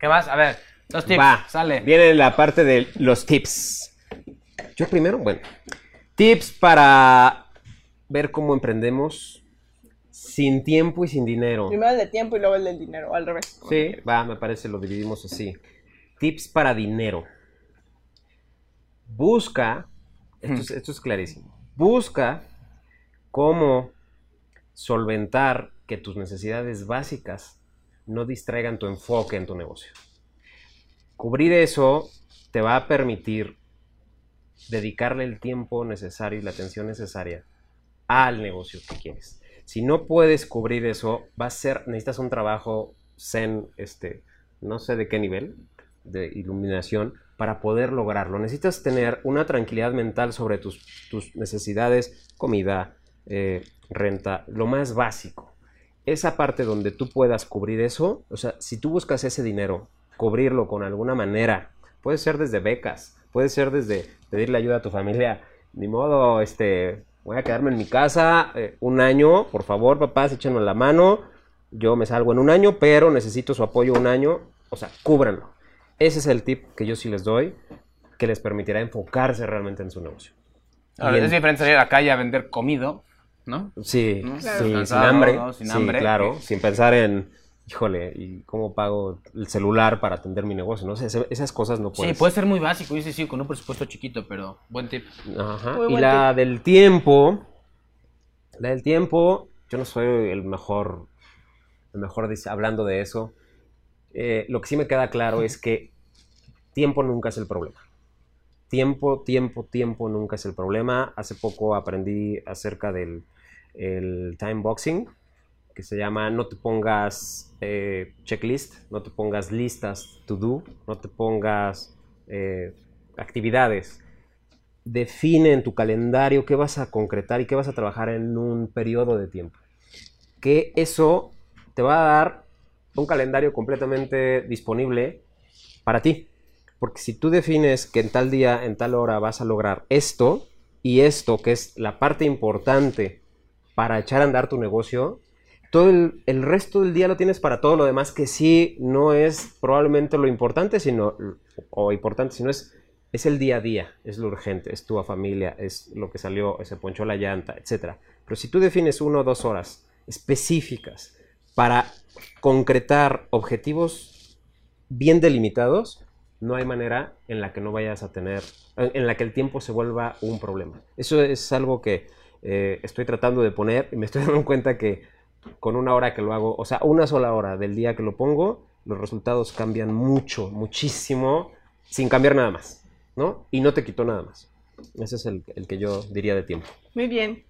¿Qué más? A ver, dos tips. Va, Sale. Viene la parte de los tips. Yo primero, bueno. Tips para ver cómo emprendemos sin tiempo y sin dinero. Primero el de tiempo y luego el del dinero, al revés. Sí, va, me parece, lo dividimos así. Tips para dinero. Busca, esto es, esto es clarísimo, busca cómo solventar que tus necesidades básicas no distraigan tu enfoque en tu negocio. Cubrir eso te va a permitir dedicarle el tiempo necesario y la atención necesaria al negocio que quieres. Si no puedes cubrir eso, va a ser, necesitas un trabajo zen, este, no sé de qué nivel de iluminación para poder lograrlo. Necesitas tener una tranquilidad mental sobre tus, necesidades, comida, eh, renta, lo más básico. Esa parte donde tú puedas cubrir eso, o sea, si tú buscas ese dinero, cubrirlo con alguna manera, puede ser desde becas, puede ser desde pedirle ayuda a tu familia, ni modo, este, voy a quedarme en mi casa eh, un año, por favor, papás, échenos la mano, yo me salgo en un año, pero necesito su apoyo un año, o sea, cúbranlo. Ese es el tip que yo sí les doy, que les permitirá enfocarse realmente en su negocio. Ahora, es diferente salir a la calle a vender comido, ¿no? Sí, ¿no? sí, Cansado, sin hambre. ¿no? Sin sí, hambre. claro, sin pensar en, híjole, ¿y cómo pago el celular para atender mi negocio? No sé, ese- esas cosas no Sí, puedes. puede ser muy básico, sí, sí, sí, con un presupuesto chiquito, pero buen tip. Ajá. Muy Y buen la del tiempo, la del tiempo, yo no soy el mejor, el mejor dice- hablando de eso. Eh, lo que sí me queda claro es que tiempo nunca es el problema. Tiempo, tiempo, tiempo nunca es el problema. Hace poco aprendí acerca del el time boxing, que se llama no te pongas eh, checklist, no te pongas listas to do, no te pongas eh, actividades. Define en tu calendario qué vas a concretar y qué vas a trabajar en un periodo de tiempo. Que eso te va a dar un calendario completamente disponible para ti. Porque si tú defines que en tal día, en tal hora vas a lograr esto y esto, que es la parte importante para echar a andar tu negocio, todo el, resto del día lo tienes para todo lo demás que sí no es probablemente lo importante, sino, o importante, sino es, es el día a día, es lo urgente, es tu familia, es lo que salió, se ponchó la llanta, etc. Pero si tú defines uno o dos horas específicas para concretar objetivos bien delimitados, no hay manera en la que no vayas a tener, en en la que el tiempo se vuelva un problema. Eso es algo que eh, estoy tratando de poner y me estoy dando cuenta que con una hora que lo hago, o sea, una sola hora del día que lo pongo, los resultados cambian mucho, muchísimo, sin cambiar nada más, ¿no? Y no te quito nada más. Ese es el, el que yo diría de tiempo. Muy bien.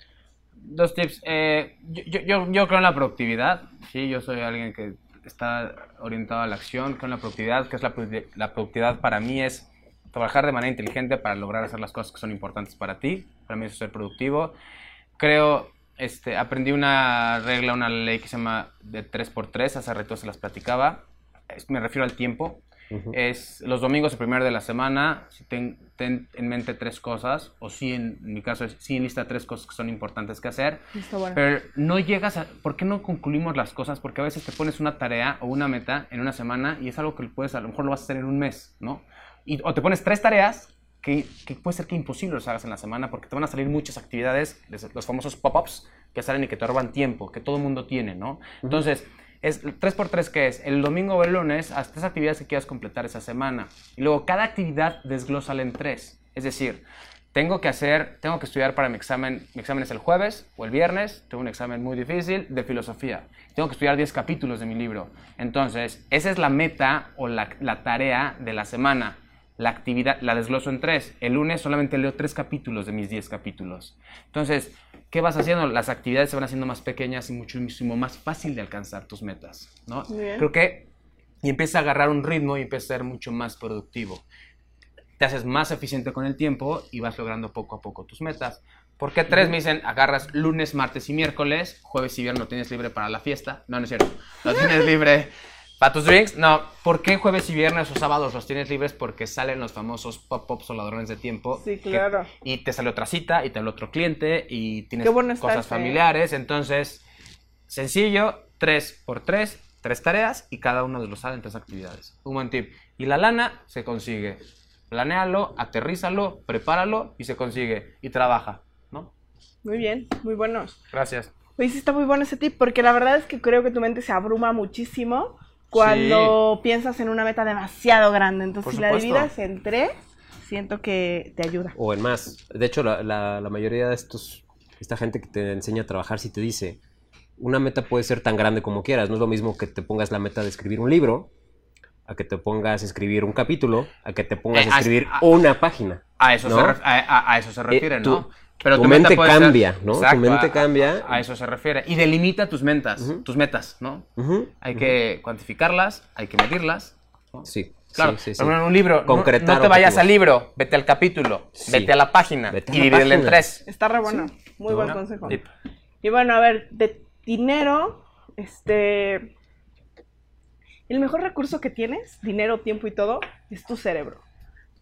Dos tips. Eh, yo, yo- yo, yo creo en la productividad. Sí, yo soy alguien que está orientado a la acción, creo en la productividad, que es la, la productividad para mí es trabajar de manera inteligente para lograr hacer las cosas que son importantes para ti. Para mí eso es ser productivo. Creo, este, aprendí una regla, una ley que se llama de 3x3, hace rato se las platicaba. Es- me refiero al tiempo. Es los domingos, el primero de la semana, si ten, ten en mente tres cosas, o sí, en, mi caso es sí en lista tres cosas que son importantes que hacer, bueno. pero no llegas a... ¿Por qué no concluimos las cosas? Porque a veces te pones una tarea o una meta en una semana y es algo que puedes, a lo mejor lo vas a hacer en un mes, ¿no? Y, o te pones tres tareas que, que puede ser que imposible los hagas en la semana porque te van a salir muchas actividades, los famosos pop-ups que salen y que te roban tiempo, que todo el mundo tiene, ¿no? Entonces, es 3x3 que es el domingo o el lunes, haz tres actividades que quieras completar esa semana. Y luego cada actividad desglósala en tres. Es decir, tengo que hacer, tengo que estudiar para mi examen, mi examen es el jueves o el viernes, tengo un examen muy difícil de filosofía. Tengo que estudiar 10 capítulos de mi libro. Entonces, esa es la meta o la, la tarea de la semana. La actividad la desgloso en tres. El lunes solamente leo tres capítulos de mis 10 capítulos. Entonces, ¿qué vas haciendo? Las actividades se van haciendo más pequeñas y muchísimo más fácil de alcanzar tus metas, ¿no? Bien. Creo que y empiezas a agarrar un ritmo y empiezas a ser mucho más productivo. Te haces más eficiente con el tiempo y vas logrando poco a poco tus metas. ¿Por qué tres? Me dicen, agarras lunes, martes y miércoles, jueves y viernes lo tienes libre para la fiesta. No, no es cierto. Lo tienes libre para tus drinks. No, ¿por qué jueves y viernes o sábados los tienes libres? Porque salen los famosos pop-ups o ladrones de tiempo. Sí, que- claro. y te sale otra cita y te sale otro cliente y tienes Qué bueno cosas ese- familiares. Entonces, sencillo, 3 por 3 tres tareas y cada uno de los salen tres actividades. Un buen tip. Y la lana se consigue. Planéalo, aterrízalo, prepáralo y se consigue. Y trabaja, ¿no? Muy bien, muy buenos. Gracias. Oye, sí está muy bueno ese tip, porque la verdad es que creo que tu mente se abruma muchísimo cuando piensas en una meta demasiado grande. Entonces, si la dividas en tres, siento que te ayuda. O en más. De hecho, la, la- la mayoría de estos, esta gente que te enseña a trabajar, si te dice, una meta puede ser tan grande como quieras. No es lo mismo que te pongas la meta de escribir un libro, a que te pongas a escribir un capítulo, a que te pongas Eh, a escribir a- una página. A eso, ¿no? se, ref- a, a- eso se refiere, tu- ¿no? Pero tu mente ser- cambia, ¿no? Tu Exacto, mente a- cambia. A, a eso se refiere. Y delimita tus metas, tus metas, ¿no? Hay que cuantificarlas, hay que medirlas. ¿no? Sí, Claro, sí, sí, sí. por ejemplo, en un libro, no- Concretar no, te vayas al libro, vete al capítulo, Sí. vete a la página Vete a y la divídela en tres. Está re bueno. Muy buen ¿no? consejo. Y bueno, a ver, de dinero, este... El mejor recurso que tienes, dinero, tiempo y todo, es tu cerebro.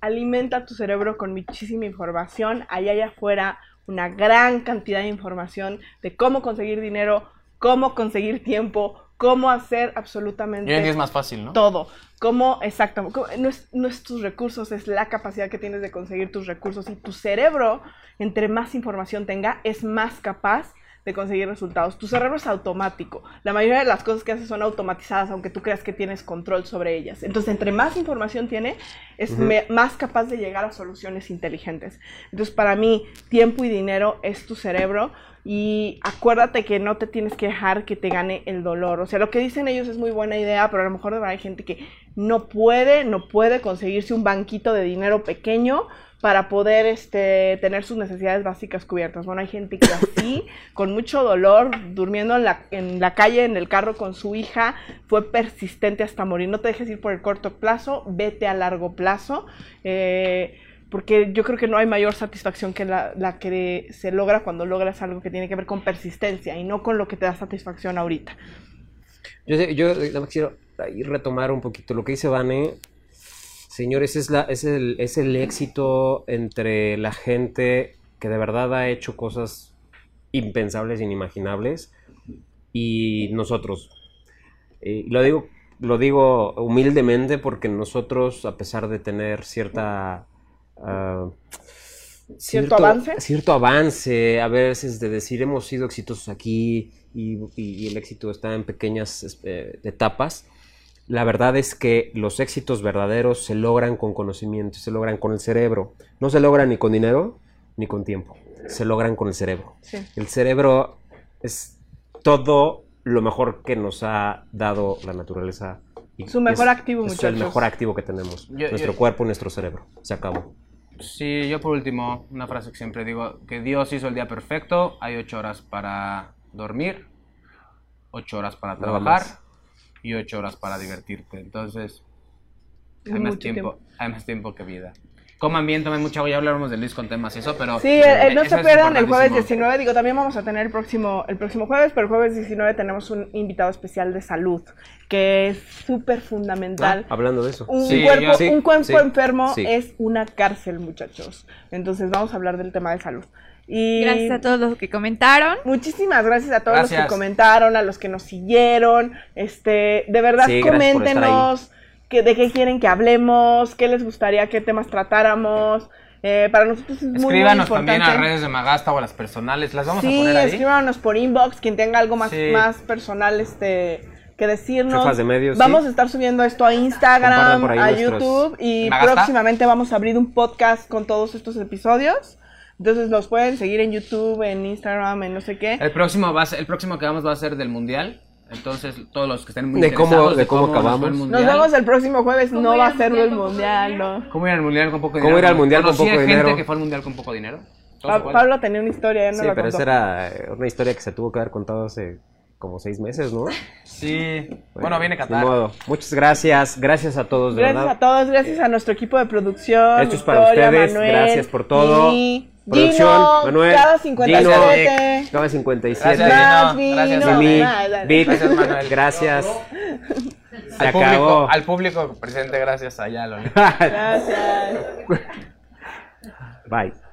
Alimenta tu cerebro con muchísima información. Allá allá afuera, una gran cantidad de información de cómo conseguir dinero, cómo conseguir tiempo, cómo hacer absolutamente Y hoy en día es más fácil, ¿no? todo. Cómo, exacto, cómo- no es, no es tus recursos, es la capacidad que tienes de conseguir tus recursos. Y tu cerebro, entre más información tenga, es más capaz de conseguir resultados. Tu cerebro es automático. La mayoría de las cosas que haces son automatizadas, aunque tú creas que tienes control sobre ellas. Entonces, entre más información tiene, es más capaz de llegar a soluciones inteligentes. Entonces, para mí, tiempo y dinero es tu cerebro. Y acuérdate que no te tienes que dejar que te gane el dolor. O sea, lo que dicen ellos es muy buena idea, pero a lo mejor hay gente que no puede, no puede conseguirse un banquito de dinero pequeño para poder este, tener sus necesidades básicas cubiertas. Bueno, hay gente que así, con mucho dolor, durmiendo en la, en la calle, en el carro con su hija, fue persistente hasta morir. No te dejes ir por el corto plazo, vete a largo plazo. eh, porque yo creo que no hay mayor satisfacción que la, la que se logra cuando logras algo que tiene que ver con persistencia y no con lo que te da satisfacción ahorita. Yo, sé- yo nada más quiero ahí retomar un poquito lo que dice Vane. Señores, es, la, es, el, es el éxito entre la gente que de verdad ha hecho cosas impensables, inimaginables, y nosotros. Eh, lo, digo, lo digo humildemente porque nosotros, a pesar de tener cierta... ah, ¿Cierto avance? Cierto avance, a veces de decir hemos sido exitosos aquí y, y- y el éxito está en pequeñas eh, etapas. La verdad es que los éxitos verdaderos se logran con conocimiento, se logran con el cerebro. No se logran ni con dinero ni con tiempo, se logran con el cerebro. Sí. El cerebro es todo lo mejor que nos ha dado la naturaleza. y Su mejor es- activo, Es el mejor activo que tenemos. Yo- nuestro yo- cuerpo, nuestro cerebro. Se acabó. Sí, yo por último, una frase que siempre digo, que Dios hizo el día perfecto, hay ocho horas para dormir, ocho horas para trabajar. Y ocho horas para divertirte. Entonces, Es hay más tiempo, hay más tiempo que vida. Coman bien, tomen mucha agua, ya hablaremos de Luis con temas y eso, pero... Sí, eh, no eso se pierdan el jueves importantísimo. 19. Digo, también vamos a tener el próximo, el próximo jueves, pero el jueves 19 tenemos un invitado especial de salud, que es súper fundamental. Ah, hablando de eso. Un, Sí, cuerpo, yo- sí, un cuerpo sí, enfermo sí. es una cárcel, muchachos. Entonces vamos a hablar del tema de salud. Y Gracias a todos los que comentaron. Muchísimas gracias a todos los que comentaron, a los que nos siguieron. Este, de verdad, Sí, coméntenos que, de qué quieren que hablemos, qué les gustaría, qué temas tratáramos. Eh, para nosotros es muy, muy Escríbanos importante. también a redes de Magasta o a las personales, las vamos sí, a poner ahí. escríbanos por inbox, quien tenga algo más, Sí. más personal este, que decirnos. Jefas de medios, vamos sí. a estar subiendo esto a Instagram, a nuestros- YouTube y próximamente vamos a abrir un podcast con todos estos episodios. Entonces nos pueden seguir en YouTube, en Instagram, en no sé qué. El próximo, va a ser- el próximo que vamos va a ser del Mundial. Entonces, todos los que estén muy De cómo- interesados de cómo nos el acabamos. Nos Mundial. vemos el próximo jueves, ¿Cómo no va a ser el mundial, no. ¿Cómo ir al mundial con poco ¿Cómo dinero? ir al mundial con poco gente dinero? que fue al mundial con poco dinero. Pa-. Pablo tenía una historia, ya no Sí, la pero contó. esa era eh, una historia que se tuvo que haber contado hace como seis meses, ¿no? Sí. Bueno, viene Ni Qatar. modo. Muchas gracias. Gracias a todos, de Gracias verdad. a todos, gracias a nuestro equipo de producción. Esto es para Victoria, ustedes, Manuel, gracias por todo. y Producción, Gino, Manuel, cada 57. Cada 57. Gracias, Gino. Gracias. Mimi. Vic, Gracias, Manuel. Gracias. Se Al público, acabó. al público presente, gracias a Yalo. Gracias. Bye.